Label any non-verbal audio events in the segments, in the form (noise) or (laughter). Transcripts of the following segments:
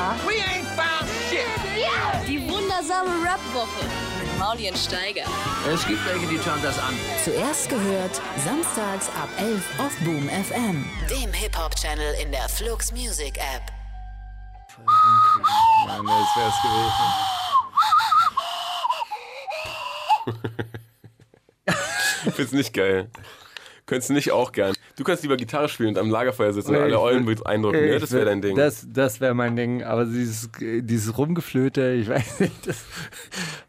Hip-Hop, We ain't found shit. die wundersame Rap-Woche mit Mauli und Steiger. Es gibt welche, die schauen das an. Zuerst gehört, samstags ab 11 auf Boom FM. Dem Hip-Hop-Channel in der Flux Music App. Mann, das wär's gewesen. (laughs) Find's nicht geil. Könntest du nicht auch gern. Du kannst lieber Gitarre spielen und am Lagerfeuer sitzen und alle Eulen beeindrucken. Ne? Das wäre dein Ding. Das, das wäre mein Ding. Aber dieses, dieses Rumgeflöte, ich weiß nicht, das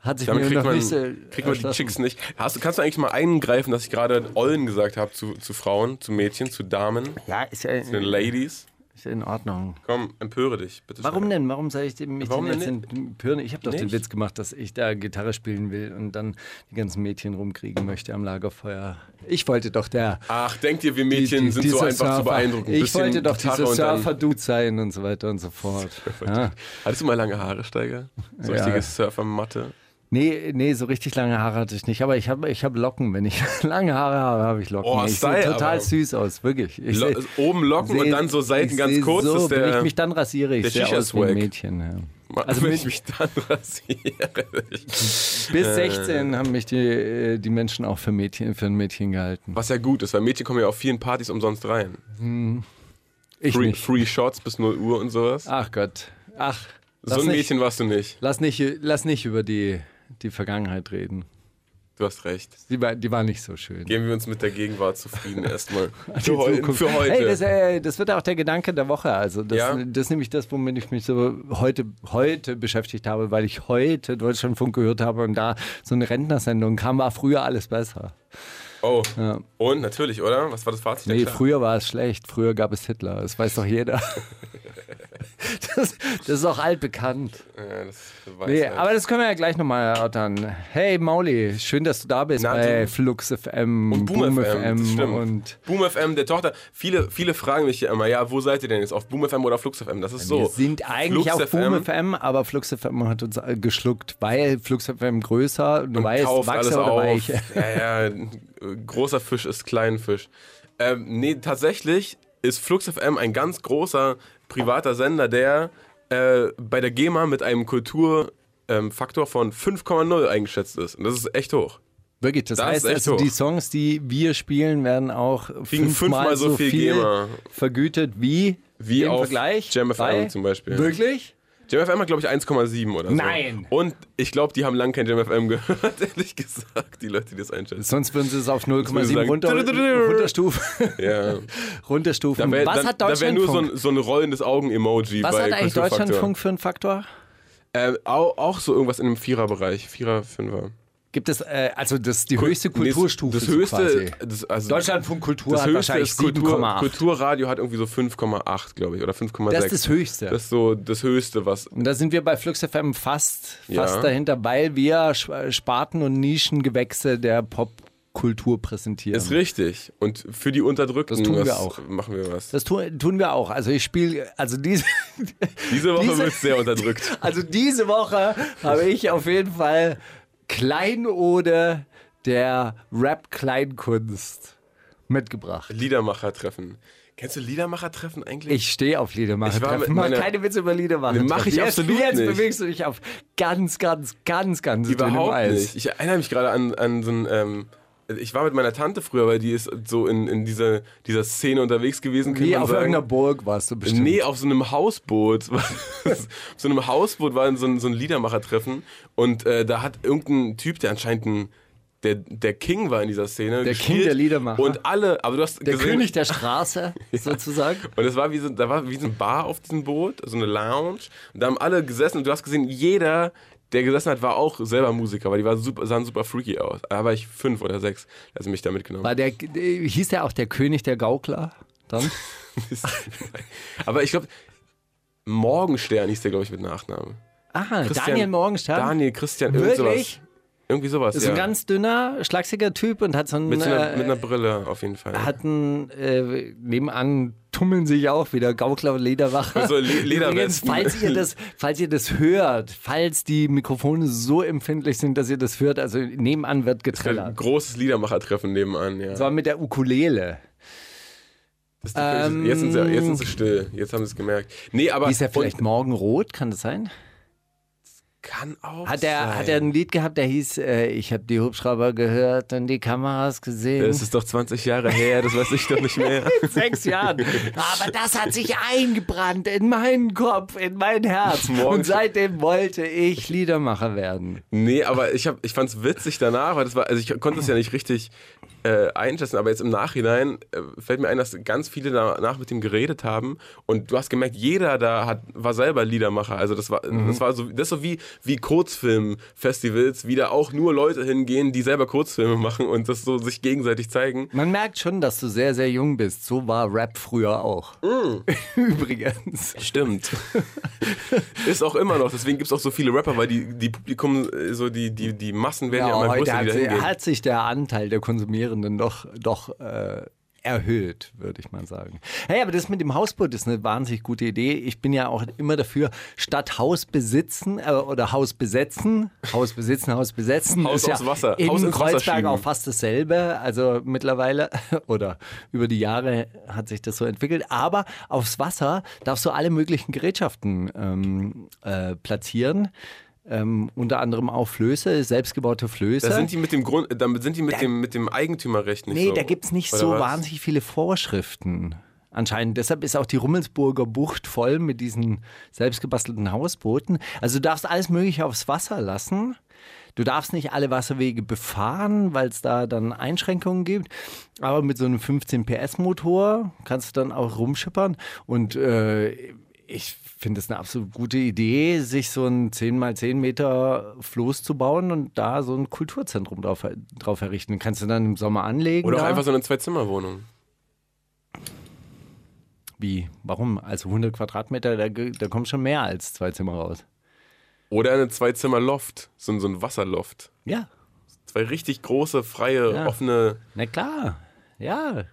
hat sich Damit mir kriegt noch man, nicht so kriegt man die. Chicks nicht. Hast, du- kannst du eigentlich mal eingreifen, dass ich gerade Eulen gesagt habe zu, zu Frauen, zu Mädchen, zu Damen, Ja, ist ja, zu den Ladies? Ist in Ordnung. Komm, empöre dich, bitte. Warum schnell. denn? Warum soll ich dem mich Warum denn jetzt empören? Ich habe doch den Nicht? Witz gemacht, dass ich da Gitarre spielen will und dann die ganzen Mädchen rumkriegen möchte am Lagerfeuer. Ich wollte doch der Ach, denkt ihr, wir Mädchen die- sind dieser so einfach Surfer. zu beeindrucken? Ich wollte doch Gitarre dieser Surfer-Dude sein und so weiter und so fort. Ja. Hattest du mal lange Haare, Steiger? So Ja. richtige Surfer-Matte? Nee, nee, so richtig lange Haare hatte ich nicht. Aber ich habe ich hab Locken. Wenn ich (laughs) lange Haare habe, habe ich Locken. Oh, ich Style, sehe total süß aus, wirklich. Ich Lo seh- oben Locken und seh- dann so Seiten ganz kurz. So, ist wenn der, ich mich dann rasiere, ich sehe aus wie ein. Mädchen. Ja. also wenn ich mich dann rasiere. bis 16 haben mich die, äh, die Menschen auch für, Mädchen, für ein Mädchen gehalten. Was ja gut ist, weil Mädchen kommen ja auf vielen Partys umsonst rein. Ich Free, nicht. free Shots bis 0 Uhr und sowas. Ach Gott. Ach. so ein nicht- Mädchen warst du nicht. Lass nicht, lass nicht über die, die Vergangenheit reden. Du hast recht. Die war, die war nicht so schön. Geben wir uns mit der Gegenwart zufrieden erstmal. (laughs) Für, heu für heute. Hey, das, äh, das wird auch der Gedanke der Woche. Also das, Ja. das ist nämlich das, womit ich mich so heute, heute beschäftigt habe, weil ich heute Deutschlandfunk gehört habe und da so eine Rentnersendung kam, war früher alles besser. oh. Ja. Und natürlich, oder? Was war das Fazit? Nee, früher war es schlecht. Früher gab es Hitler. Das weiß doch jeder. (laughs) Das, das ist auch altbekannt. Ja, das weiß Nee, halt. aber das können wir ja gleich nochmal erörtern. Hey Mauli, schön, dass du da bist Na, bei. Flux FM, Und Boom, FM, das stimmt. und Boom FM, der Tochter. Viele, viele fragen mich ja immer, ja, wo seid ihr denn jetzt? Auf Boom FM oder Flux FM? Das ist so. Wir sind eigentlich Flux auf Boom FM, aber Flux FM hat uns äh, geschluckt, weil Flux FM größer, du und weißt, kauft alles Wachse oder auf. Weich. (laughs) Ja, ja, großer Fisch ist klein Fisch. Ähm, nee, tatsächlich ist Flux FM ein ganz großer privater Sender, der äh, bei der GEMA mit einem Kulturfaktor ähm, von 5,0 eingeschätzt ist. Und das ist echt hoch. Wirklich, das, Das heißt also, hoch. die Songs, die wir spielen, werden auch Kriegen fünfmal, fünfmal so viel GEMA. vergütet wie, Wie im auf Vergleich Jam FM zum Beispiel. Wirklich? Jam FM hat, glaube ich, 1,7 oder so. Nein. Und ich glaube, die haben lange kein Jam FM gehört, (laughs) ehrlich gesagt, die Leute, die das einschätzen. Sonst würden sie es auf würden sie 0,7 sagen, runter, runterstufen. (laughs) Ja. (laughs) runterstufen. Da wäre Was hat da wär nur so Deutschlandfunk? ein, so ein rollendes Augen-Emoji Was bei hat eigentlich. Deutschlandfunk für einen Faktor? Äh, auch, auch so irgendwas in einem Viererbereich. Vierer, Fünfer. Gibt es, äh, also das die höchste Kulturstufe Das so höchste, das, also Deutschlandfunk Kultur das hat höchste wahrscheinlich ist Kultur, 7,8. Kulturradio hat irgendwie so 5,8, glaube ich, oder 5,6. Das ist das Höchste. Das ist so das Höchste, was. Und da sind wir bei Flux FM fast, Ja. fast dahinter, weil wir Sparten und Nischengewächse der Popkultur präsentieren. Ist richtig. Und für die Unterdrückten Das tun wir auch. machen wir was. Das tun, tun wir auch. Also ich spiele, also diese, Diese Woche wird sehr unterdrückt. also diese Woche habe ich auf jeden Fall Kleinode der Rap-Kleinkunst mitgebracht. Liedermacher-Treffen. Kennst du Liedermacher-Treffen eigentlich? Ich stehe auf Liedermacher-Treffen. Mach keine Witze über Liedermacher. Mach ich jetzt, absolut Jetzt nicht. bewegst du dich auf ganz, ganz, ganz, ganz Überhaupt nicht. Ich erinnere mich gerade an, an so ein. Ähm, ich war mit meiner Tante früher, weil die ist so in, in dieser, dieser Szene unterwegs gewesen. man auf sagen. irgendeiner Burg warst du bestimmt. Nee, auf so einem Hausboot. (laughs) auf so einem Hausboot war so ein, so ein Liedermacher-Treffen und äh, da hat irgendein Typ, der anscheinend ein, der, der King war in dieser Szene. Der King der Liedermacher. Und alle, aber du hast Der gesehen, König der (laughs) Straße, sozusagen. Und es war wie so, da war wie so ein Bar auf diesem Boot, so eine Lounge. Und da haben alle gesessen und du hast gesehen, jeder, der gesessen hat, war auch selber Musiker, weil die war super, sahen super freaky aus. Da war ich fünf oder sechs, als sie mich da mitgenommen War der, der, hieß der auch der König der Gaukler? Dann? (laughs) Aber ich glaube, Morgenstern hieß der, glaube ich, mit Nachnamen. Ah, Christian- Daniel Morgenstern. Daniel, Christian, irgend Wirklich? sowas. Irgendwie sowas, ist ja. ein ganz dünner, schlagsiger Typ und hat so einen. mit, so einer, äh, mit einer Brille auf jeden Fall. hat einen, äh, nebenan tummeln sich auch wieder Gaukler und Lederwache. So Le- Übrigens, Lederwesten. falls ihr, das, falls ihr das hört, falls die Mikrofone so empfindlich sind, dass ihr das hört, also nebenan wird ein getrellert. großes Liedermachertreffen nebenan, ja. Das war mit der Ukulele. Das Königs- jetzt, sind sie, jetzt sind sie still. Jetzt haben sie es gemerkt. Nee, aber. Ähm. Ist er vielleicht morgen rot? Kann das sein? Kann auch. Hat er, sein. hat er ein Lied gehabt, der hieß, äh, ich habe die Hubschrauber gehört und die Kameras gesehen? Das ist doch 20 Jahre her, das weiß ich doch nicht mehr. (laughs) sechs Jahren. Aber das hat sich eingebrannt in meinen Kopf, in mein Herz. Morgen- Und seitdem wollte ich Liedermacher werden. Nee, aber ich, hab, ich fand es witzig danach, weil das war, also ich konnte es ja nicht richtig äh, einschätzen, aber jetzt im Nachhinein äh, fällt mir ein, dass ganz viele danach mit ihm geredet haben und du hast gemerkt, jeder da hat, war selber Liedermacher. Also das war, das war so, das so wie, wie Kurzfilmfestivals, wie da auch nur Leute hingehen, die selber Kurzfilme machen und das so sich gegenseitig zeigen. Man merkt schon, dass du sehr, sehr jung bist. So war Rap früher auch. (laughs) Übrigens. Stimmt. ist auch immer noch, deswegen gibt es auch so viele Rapper, weil die, die Publikum, äh, so die, die, die Massen werden ja, Ja, immer heute größer, hat, hat sich der Anteil der Konsumierenden doch, doch äh, erhöht, würde ich mal sagen. Hey, aber das mit dem Hausboot ist eine wahnsinnig gute Idee. Ich bin ja auch immer dafür, statt Haus besitzen äh, oder Haus besetzen, Haus besitzen, Haus besetzen. Haus ist ja Wasser, In Haus Kreuzberg auch fast dasselbe. Also mittlerweile (laughs) oder über die Jahre hat sich das so entwickelt. Aber aufs Wasser darfst du alle möglichen Gerätschaften ähm, äh, platzieren. Ähm, unter anderem auch Flöße, selbstgebaute Flöße. Da sind die mit dem Grund, damit sind die mit dem mit dem Eigentümerrecht nicht Nee, so. da gibt es nicht so was? wahnsinnig viele Vorschriften. Anscheinend. Deshalb ist auch die Rummelsburger Bucht voll mit diesen selbstgebastelten Hausbooten. Also du darfst alles Mögliche aufs Wasser lassen. Du darfst nicht alle Wasserwege befahren, weil es da dann Einschränkungen gibt. Aber mit so einem 15 PS Motor kannst du dann auch rumschippern. Und äh, ich finde es eine absolut gute Idee, sich so ein 10 mal 10 Meter Floß zu bauen und da so ein Kulturzentrum drauf, drauf errichten. Kannst du dann im Sommer anlegen. Oder auch einfach so eine Zwei-Zimmer-Wohnung. Wie? Warum? Also 100 Quadratmeter, da, da kommt schon mehr als zwei Zimmer raus. Oder eine Zwei-Zimmer-Loft. So, ein- so ein Wasserloft. Ja, Zwei richtig große, freie, Ja. offene. na klar. Ja.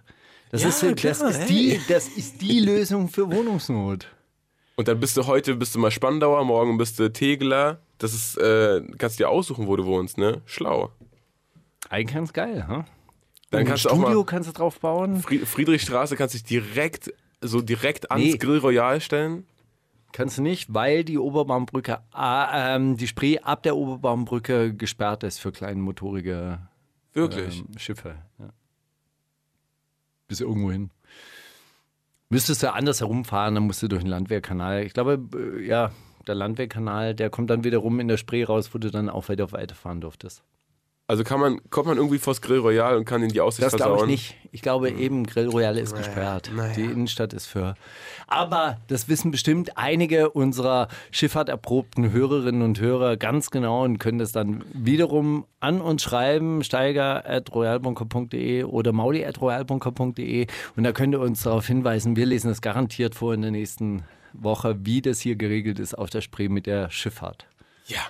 Das, Ja, ist, so- das, klar, ist die, das ist die Lösung für Wohnungsnot. Und dann bist du heute bist du mal Spandauer, morgen bist du Tegeler. Das ist, äh, kannst dir aussuchen, wo du wohnst, ne? Schlau. Eigentlich ganz geil, ha? Dann Und kannst ein du auch Studio mal kannst du drauf bauen. Fried Friedrichstraße kannst dich direkt so direkt ans Nee. Grill Royal stellen. Kannst du nicht, weil die Oberbaumbrücke, ah, ähm, die Spree ab der Oberbaumbrücke gesperrt ist für kleinmotorige Wirklich. ähm, Schiffe. Ja. Bis irgendwo hin. Müsstest du anders herumfahren, dann musst du durch den Landwehrkanal. Ich glaube, äh, ja, der Landwehrkanal, der kommt dann wiederum in der Spree raus, wo du dann auch weiter weiterfahren durftest. Also kann man, kommt man irgendwie vors Grill Royal und kann in die Aussicht Das glaube versauen. ich nicht. Ich glaube eben, Grill Royale ist gesperrt. Die Innenstadt ist für. Aber das wissen bestimmt einige unserer Schifffahrt-erprobten Hörerinnen und Hörer ganz genau und können das dann wiederum an uns schreiben, steiger.royalbunker.de oder mauli.royalbunker.de und da könnt ihr uns darauf hinweisen, wir lesen das garantiert vor in der nächsten Woche, wie das hier geregelt ist auf der Spree mit der Schifffahrt. Ja.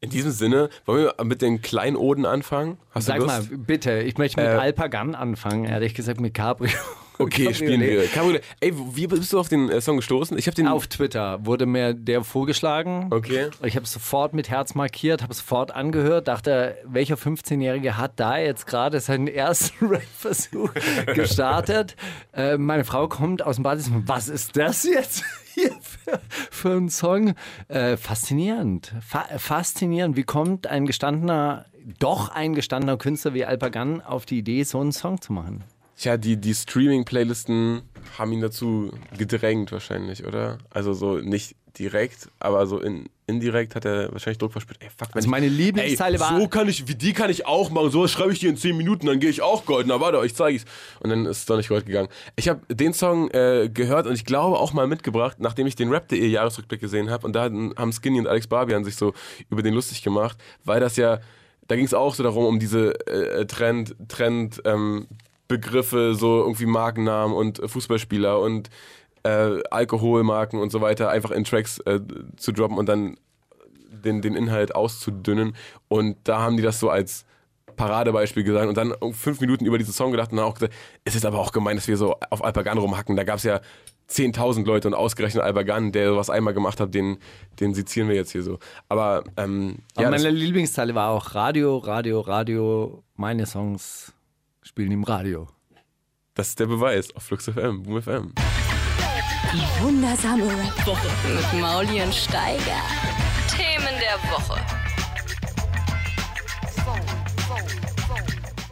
In diesem Sinne, wollen wir mit den Kleinoden anfangen? Hast Sag mal, bitte, ich möchte mit Äh, Alpagan anfangen, ehrlich gesagt mit Cabrio. Okay, (laughs) spielen wir. Cabriolet. Ey, wie bist du auf den äh, Song gestoßen? Ich habe den. Auf Twitter wurde mir der vorgeschlagen. Okay. Ich habe sofort mit Herz markiert, habe sofort angehört, dachte, welcher 15-Jährige hat da jetzt gerade seinen ersten (laughs) Rap-Versuch (laughs) gestartet? äh, meine Frau kommt aus dem Badezimmer. Was ist das jetzt hier für, für ein Song? Äh, faszinierend. Fa faszinierend. Wie kommt ein gestandener, doch ein gestandener Künstler wie Alpagan auf die Idee, so einen Song zu machen? Tja, die, die Streaming-Playlisten haben ihn dazu gedrängt wahrscheinlich, oder? Also so nicht direkt, aber so in, indirekt hat er wahrscheinlich Druck verspürt. Ey, fuck, wenn Also meine Lieblingsteile Ey, war- so kann ich, wie die kann ich auch machen. So schreibe ich dir in 10 Minuten, dann gehe ich auch Gold. Na warte, ich zeige ich's. Und dann ist es doch nicht Gold gegangen. Ich habe den Song äh, gehört und ich glaube auch mal mitgebracht, nachdem ich den Rap.de Jahresrückblick gesehen habe. Und da haben Skinny und Alex Barbian sich so über den lustig gemacht, weil das ja, da ging es auch so darum, um diese äh, Trend, Trend, ähm, Begriffe, so irgendwie Markennamen und äh, Fußballspieler und äh, Alkoholmarken und so weiter einfach in Tracks äh, zu droppen und dann den, den Inhalt auszudünnen. Und da haben die das so als Paradebeispiel gesagt und dann um fünf Minuten über diesen Song gedacht und dann auch gesagt, es ist aber auch gemein, dass wir so auf Alpagan rumhacken. Da gab es ja 10.000 Leute und ausgerechnet Alpagan, der sowas einmal gemacht hat, den, den sezieren wir jetzt hier so. Aber, ähm, Aber ja, meine das, Lieblingsteile war auch Radio, Radio, Radio. Meine Songs spielen im Radio. Das ist der Beweis auf Flux FM, Boom FM. Die wundersame Rap-Woche mit Mauli und Steiger. Themen der Woche.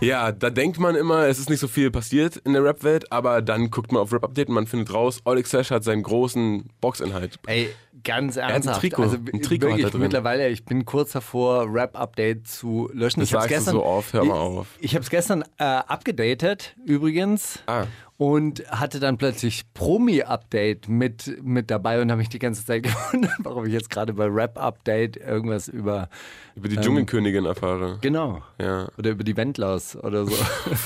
Ja, da denkt man immer, es ist nicht so viel passiert in der Rap-Welt, aber dann guckt man auf Rap Update und man findet raus, Oleg Sesh hat seinen großen Boxinhalt. Ey, ganz hat ein ernsthaft. Trikot. Also Ein Trikot wirklich er mittlerweile, ich bin kurz davor, Rap-Update zu löschen. Das ich sagst du gestern, so oft, hör mal auf. Ich, ich habe es gestern äh, abgedatet, übrigens. Ah. Und hatte dann plötzlich Promi-Update mit, mit dabei und habe mich die ganze Zeit (laughs) gewundert, warum ich jetzt gerade bei Rap-Update irgendwas über. Über die Dschungelkönigin erfahre. Genau. Ja. Oder über die Wendlers oder so.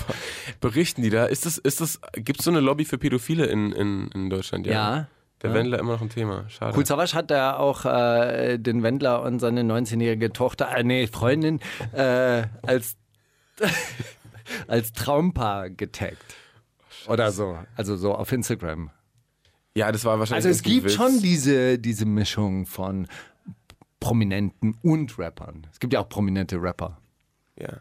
(laughs) Berichten die da? Ist das, ist das, gibt es so eine Lobby für Pädophile in, in, in Deutschland? Ja. Der Wendler immer noch ein Thema. Schade. Savas hat da auch äh, den Wendler und seine 19-jährige Tochter, äh, nee, Freundin, äh, als, (laughs) als Traumpaar getaggt. Oder so. Also so auf Instagram. Ja, das war wahrscheinlich. Also es gibt Witz. schon diese, diese Mischung von Prominenten und Rappern. Es gibt ja auch prominente Rapper. Ja.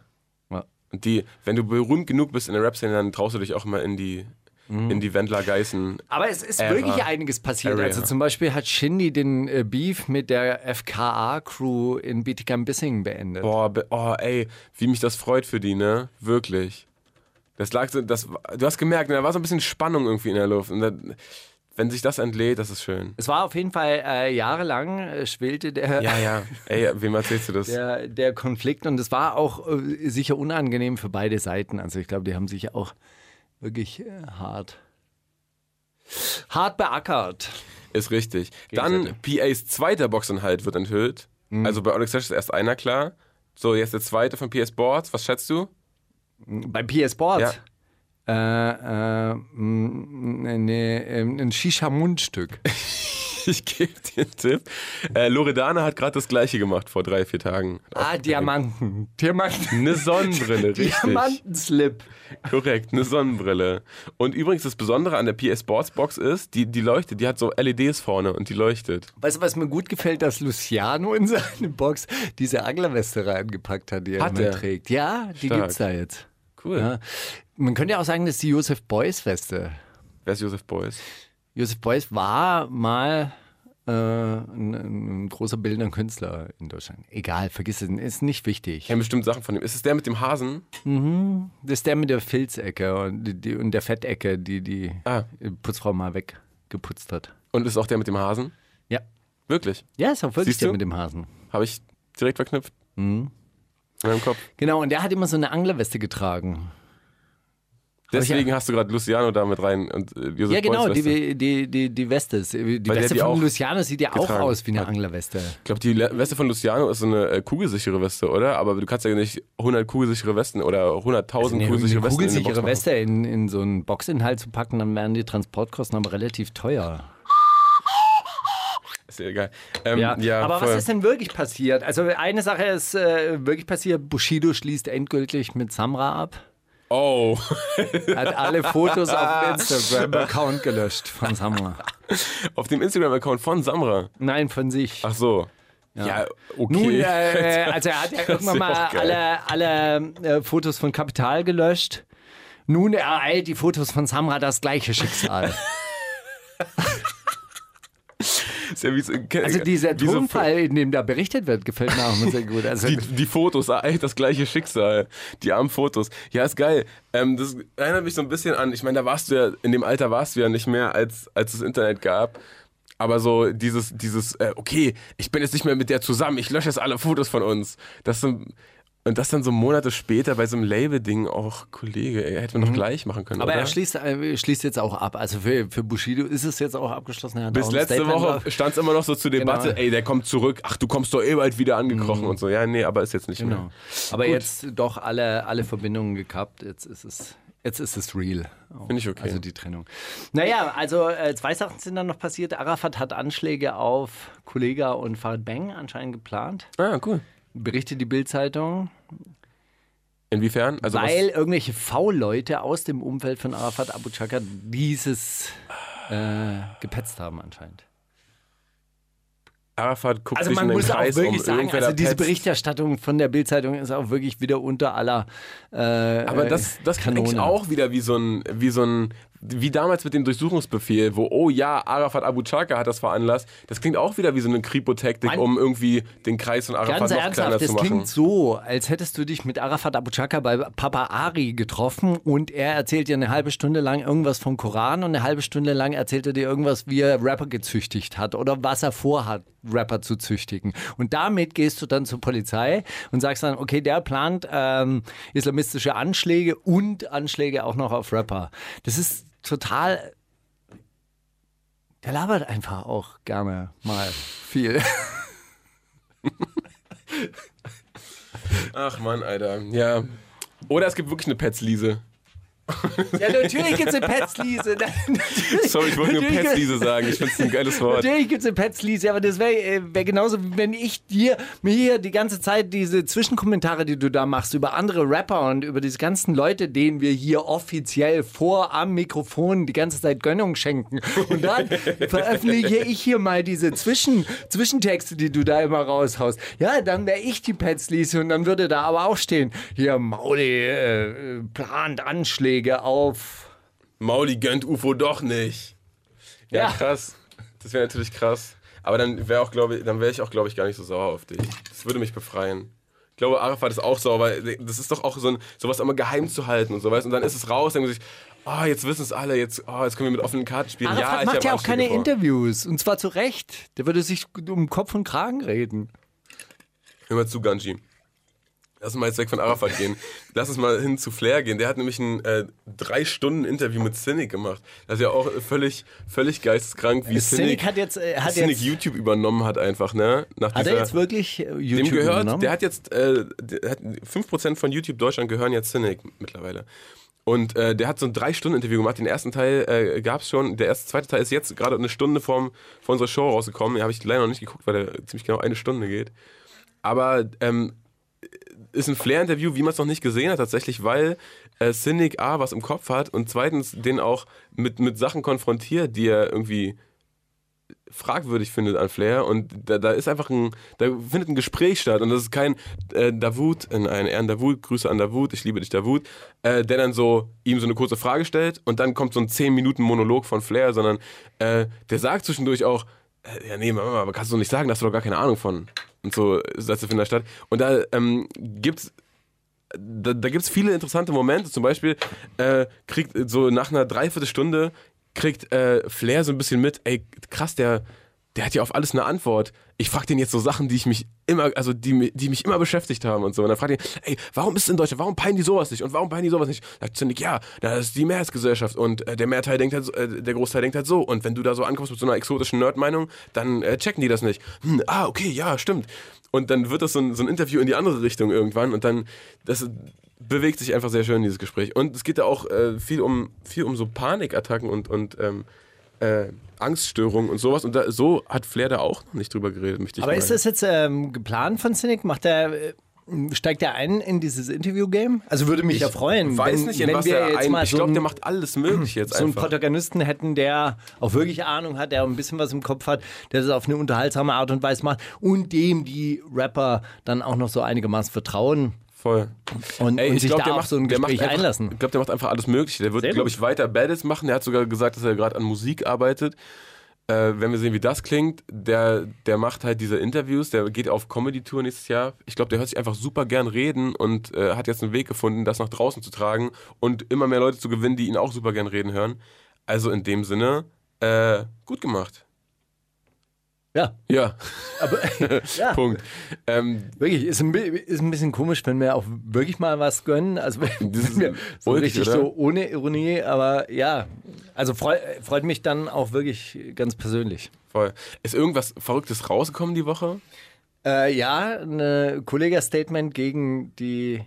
Ja. Und die, wenn du berühmt genug bist in der Rap-Szene, dann traust du dich auch mal in die, Mhm. in die Wendler-Geißen. Aber es ist Ära. wirklich einiges passiert. Area. Also zum Beispiel hat Shindy den äh, Beef mit der FKA-Crew in Bietigheim-Bissingen beendet. Boah, be- oh, ey, wie mich das freut für die, ne? Wirklich. Das lag so, das, du hast gemerkt, ne, da war so ein bisschen Spannung irgendwie in der Luft. Und dann, wenn sich das entlädt, das ist schön. Es war auf jeden Fall äh, jahrelang äh, schwelte der, Ja, ja. Ey, (laughs) wem erzählst du das? der, der Konflikt und es war auch äh, sicher unangenehm für beide Seiten. Also ich glaube, die haben sich auch wirklich äh, hart, hart beackert. Ist richtig. Dann PAs zweiter Boxinhalt wird enthüllt. Mhm. Also bei Onyx ist erst einer klar. So, jetzt der zweite von PS Boards. Was schätzt du? Bei PS Sports? Äh, äh, mh, ne, ein Shisha-Mundstück. (laughs) Ich gebe dir einen Tipp. Äh, Loredana hat gerade das gleiche gemacht vor drei, vier Tagen. Ah, Diamanten. Diamanten. Eine Sonnenbrille, (laughs) richtig. Diamantenslip. Korrekt, eine Sonnenbrille. Und übrigens das Besondere an der PS Sports Box ist, die, die leuchtet, die hat so LEDs vorne und die leuchtet. Weißt du, was mir gut gefällt, dass Luciano in seine Box diese Anglerweste reingepackt hat, die er Hat immer er? trägt. Ja, die Stark. gibt's da jetzt. Cool. Ja. Man könnte ja auch sagen, das ist die Josef Beuys Weste. Wer ist Josef Beuys? Josef Beuys war mal äh, ein, ein großer bildender Künstler in Deutschland. Egal, vergiss es, ist nicht wichtig. Ich kenne bestimmt Sachen von ihm. Ist es der mit dem Hasen? Das ist der mit der Filzecke und, die, und der Fettecke, die die Ah. Putzfrau mal weggeputzt hat. Und ist auch der mit dem Hasen? Ja. Wirklich? Ja, ist auch wirklich Siehst der du? mit dem Hasen. Habe ich direkt verknüpft. Mhm. In meinem Kopf. Genau, und der hat immer so eine Anglerweste getragen. Deswegen hast du gerade Luciano da mit rein und äh, Josef Ja, genau, die, die, die, die Weste. Die Weil Weste die von Luciano sieht ja auch aus wie eine hat. Anglerweste. Ich glaube, die Weste von Luciano ist so eine äh, kugelsichere Weste, oder? Aber du kannst ja nicht 100 kugelsichere Westen oder 100.000 Also Eine, kugelsichere Westen in kugelsichere machen. Weste in, in so einen Boxinhalt zu packen, dann wären die Transportkosten aber relativ teuer. Ist ja egal. Ähm, ja, aber voll. was ist denn wirklich passiert? Also eine Sache ist äh, wirklich passiert, Bushido schließt endgültig mit Samra ab. Oh, Hat alle Fotos auf dem (laughs) Instagram-Account gelöscht von Samra. auf dem Instagram-Account von Samra. Nein, von sich. Ach so. Ja, okay. Nun, äh, (laughs) also er hat ja irgendwann mal alle, alle äh, Fotos von Kapital gelöscht. Nun ereilt die Fotos von Samra das gleiche Schicksal. (laughs) Ja wie so, Also dieser wie so- Tonfall, in dem da berichtet wird, gefällt mir auch immer sehr gut. Also, (laughs) Die, die Fotos, ah, ey, das gleiche Schicksal. Die armen Fotos. Ja, ist geil. Ähm, das erinnert mich so ein bisschen an, ich meine, da warst du ja, in dem Alter warst du ja nicht mehr, als, als es Internet gab. Aber so dieses, dieses, äh, okay, ich bin jetzt nicht mehr mit der zusammen, ich lösche jetzt alle Fotos von uns. Das so, und das dann so Monate später bei so einem Label-Ding auch, Kollege, ey, hätte man doch gleich machen können. Mhm. aber oder? er schließt, äh, schließt jetzt auch ab. Also für, für Bushido ist es jetzt auch abgeschlossen. Er Bis letzte Woche stand es immer noch so zur Debatte, Genau. ey, der kommt zurück, ach, du kommst doch eh bald wieder angekrochen und so. Ja, nee, aber ist jetzt nicht Genau. mehr. Aber jetzt doch alle, alle Verbindungen gekappt. Jetzt ist es, jetzt ist es real. Finde ich okay. Also die Trennung. Naja, also äh, zwei Sachen sind dann noch passiert. Arafat hat Anschläge auf Kollega und Farid Bang anscheinend geplant. Ah, cool. Berichtet die Bild-Zeitung. Inwiefern? Also was- weil irgendwelche V-Leute aus dem Umfeld von Arafat Abu Chaka dieses äh, gepetzt haben anscheinend. Arafat guckt Also sich man in den muss auch Kreis wirklich um, sagen, irgendwer also diese petzt. Berichterstattung von der Bildzeitung ist auch wirklich wieder unter aller äh, Aber das, das klingt Kanone. auch wieder wie so ein, wie so ein, wie damals mit dem Durchsuchungsbefehl, wo, oh ja, Arafat Abu Chaka hat das veranlasst. Das klingt auch wieder wie so eine Kripo-Taktik, um irgendwie den Kreis von Arafat Ganz noch kleiner ernsthaft, das zu machen. klingt so, als hättest du dich mit Arafat Abu Chaka bei Papa Ari getroffen und er erzählt dir eine halbe Stunde lang irgendwas vom Koran und eine halbe Stunde lang erzählt er dir irgendwas, wie er Rapper gezüchtigt hat oder was er vorhat, Rapper zu züchtigen. Und damit gehst du dann zur Polizei und sagst dann, okay, der plant ähm, islamistische Anschläge und Anschläge auch noch auf Rapper. Das ist total... Der labert einfach auch gerne mal viel. Ach Mann, Alter. Ja. Oder es gibt wirklich eine Petzliese. Ja, natürlich gibt es eine Petzliese. (laughs) Sorry, ich wollte nur Petzliese sagen. Ich finde es ein geiles Wort. Natürlich gibt es eine Petzliese, aber das wäre äh, wär genauso, wie wenn ich dir mir hier die ganze Zeit diese Zwischenkommentare, die du da machst, über andere Rapper und über diese ganzen Leute, denen wir hier offiziell vor am Mikrofon die ganze Zeit Gönnung schenken. Und dann (laughs) veröffentliche ich hier mal diese Zwischen, Zwischentexte, die du da immer raushaust. Ja, dann wäre ich die Petzliese und dann würde da aber auch stehen, hier Mauli äh, plant Anschläge auf... Mauli gönnt UFO doch nicht. Ja, Ja. krass. Das wäre natürlich krass. Aber dann wäre auch, glaube ich, dann wäre ich auch, glaube ich, gar nicht so sauer auf dich. Das würde mich befreien. Ich glaube, Arafat ist auch sauer, weil das ist doch auch so ein, sowas immer geheim zu halten und so weißt. Und dann ist es raus, dann man sich, oh, jetzt wissen es alle, jetzt, oh, jetzt können wir mit offenen Karten spielen. Arafat ja, ich macht ja auch keine vor. Interviews. Und zwar zu Recht. Der würde sich um Kopf und Kragen reden. Hör mal zu, Ganji. Lass uns mal jetzt weg von Arafat gehen. Lass uns mal hin zu Flair gehen. Der hat nämlich ein äh, drei Stunden Interview mit Cynic gemacht. Das ist ja auch völlig, völlig geisteskrank, wie Cynic Cynic, hat jetzt, äh, hat Cynic jetzt, YouTube übernommen hat einfach, ne? Nach hat er dieser- jetzt wirklich äh, YouTube dem gehört, übernommen? der hat jetzt, äh, der hat 5% von YouTube Deutschland gehören jetzt Cynic mittlerweile. Und äh, der hat so ein Drei-Stunden-Interview gemacht. Den ersten Teil äh, gab es schon. Der erste, zweite Teil ist jetzt gerade eine Stunde vorm, vor unserer Show rausgekommen. Den habe ich leider noch nicht geguckt, weil der ziemlich genau eine Stunde geht. Aber ähm, ist ein Flair-Interview, wie man es noch nicht gesehen hat, tatsächlich, weil äh, Cynic A was im Kopf hat und zweitens den auch mit, mit Sachen konfrontiert, die er irgendwie fragwürdig findet an Flair und da, da ist einfach ein, da findet ein Gespräch statt und das ist kein äh, Davut, in ein Ehren Davut, Grüße an Davut, ich liebe dich Davut, äh, der dann so ihm so eine kurze Frage stellt und dann kommt so ein 10 Minuten Monolog von Flair, sondern äh, der sagt zwischendurch auch, äh, ja nee, Mama, aber kannst du nicht sagen, da hast du doch gar keine Ahnung von und so Sätze finden da statt und da ähm, gibt's da, da gibt es viele interessante Momente. Zum Beispiel äh, kriegt so nach einer Dreiviertelstunde kriegt äh, Flair so ein bisschen mit, ey, krass, der, der hat ja auf alles eine Antwort. Ich frage den jetzt so Sachen, die ich mich immer, also die, die mich immer beschäftigt haben und so. Und dann fragt ihn, ey, warum ist es in Deutschland, warum peinen die sowas nicht? Und warum peinen die sowas nicht? Sagt Zinnig, ja, das ist die Mehrheitsgesellschaft und äh, der Mehrteil denkt halt äh, der Großteil denkt halt so. Und wenn du da so ankommst mit so einer exotischen Nerd-Meinung, dann äh, checken die das nicht. Hm, ah, okay, ja, stimmt. Und dann wird das so ein, so ein Interview in die andere Richtung irgendwann und dann, das bewegt sich einfach sehr schön, dieses Gespräch. Und es geht da auch äh, viel, um, viel um so Panikattacken und, und ähm, äh, Angststörungen und sowas. Und da, so hat Flair da auch noch nicht drüber geredet, möchte ich Aber mal. ist das jetzt ähm, geplant von Cynic? Macht der, äh, steigt er ein in dieses Interview-Game? Also würde mich ich ja freuen, weiß wenn, nicht, in wenn was wir er jetzt ein, mal Ich so glaube, der macht alles mögliche jetzt so einen einfach. Protagonisten hätten, der auch wirklich Ahnung hat, der auch ein bisschen was im Kopf hat, der das auf eine unterhaltsame Art und Weise macht und dem die Rapper dann auch noch so einigermaßen vertrauen Voll. und, Ey, und ich glaube, der macht so ein der macht Gespräch einfach, einlassen. Ich glaube, der macht einfach alles Mögliche. Der wird, glaube ich, weiter Baddies machen. Der hat sogar gesagt, dass er gerade an Musik arbeitet. Äh, wenn wir sehen, wie das klingt, der, der macht halt diese Interviews, der geht auf Comedy-Tour nächstes Jahr. Ich glaube, der hört sich einfach super gern reden und äh, hat jetzt einen Weg gefunden, das nach draußen zu tragen und immer mehr Leute zu gewinnen, die ihn auch super gern reden hören. Also in dem Sinne, äh, gut gemacht. Ja, Ja, aber (laughs) ja, Punkt. Ähm, wirklich, ist ein, ist ein bisschen komisch, wenn wir auch wirklich mal was gönnen. Also wenn Das (laughs) ist wir so ulkig, richtig oder? so ohne Ironie, aber ja, also freu, freut mich dann auch wirklich ganz persönlich. voll. Ist irgendwas Verrücktes rausgekommen die Woche? Äh, ja, ein Kollega-Statement gegen die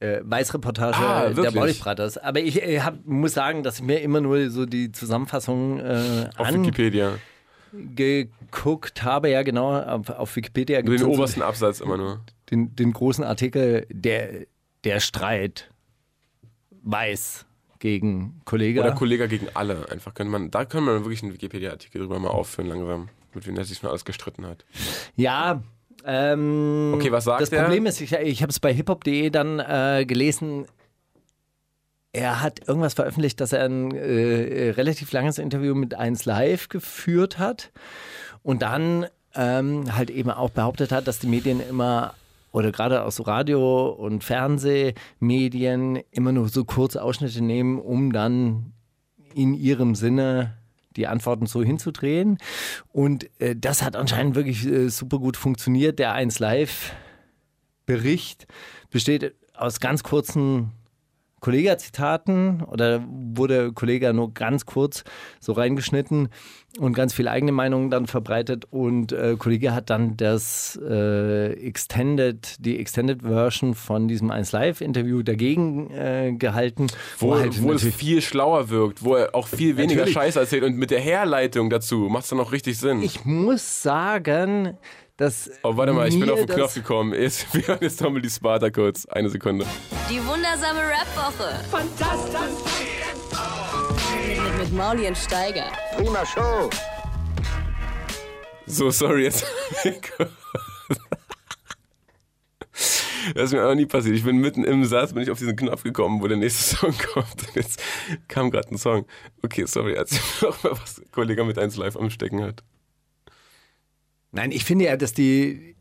äh, Weißreportage Ah, der? Baulich Brothers. Aber ich äh, hab, muss sagen, dass ich mir immer nur so die Zusammenfassung äh, Auf Wikipedia. Angeguckt habe. Ja, genau, auf, auf Wikipedia den obersten Absatz immer nur. den, den großen Artikel, der, der Streit weiß gegen Kollege. Oder Kollege gegen alle. Einfach könnte man, da könnte man wirklich einen Wikipedia-Artikel drüber mal aufführen, langsam. Mit wem er sich schon alles gestritten hat. Ja. Ähm, Okay, was sagt Das er? Problem ist, ich, ich habe es bei hiphop.de dann äh, gelesen. Er hat irgendwas veröffentlicht, dass er ein äh, relativ langes Interview mit 1 Live geführt hat und dann ähm, halt eben auch behauptet hat, dass die Medien immer oder gerade aus Radio und Fernsehmedien immer nur so kurze Ausschnitte nehmen, um dann in ihrem Sinne die Antworten so hinzudrehen. Und äh, das hat anscheinend wirklich äh, super gut funktioniert. Der 1 Live Bericht besteht aus ganz kurzen Kollega-Zitaten oder wurde Kollega nur ganz kurz so reingeschnitten und ganz viel eigene Meinungen dann verbreitet und äh, Kollege hat dann das äh, Extended, die Extended Version von diesem 1 Live Interview dagegen äh, gehalten. Wo, halt wo es viel schlauer wirkt, wo er auch viel weniger. Scheiße erzählt und mit der Herleitung dazu macht es dann auch richtig Sinn. ich muss sagen, dass oh, warte mal, ich bin auf den das- Knopf gekommen. Jetzt, (laughs) wir hören jetzt nochmal die Sparta kurz. Eine Sekunde. Die wundersame Rap-Woche. Fantastisch. Mit, mit Mauli und Steiger. Prima Show. So, sorry, jetzt. Das ist mir auch nie passiert. Ich bin mitten im Satz, bin ich auf diesen Knopf gekommen, wo der nächste Song kommt. Und jetzt kam gerade ein Song. Okay, sorry, erzähl mir doch mal, was Kollege mit 1 Live am Stecken hat. Nein, ich finde ja, dass die,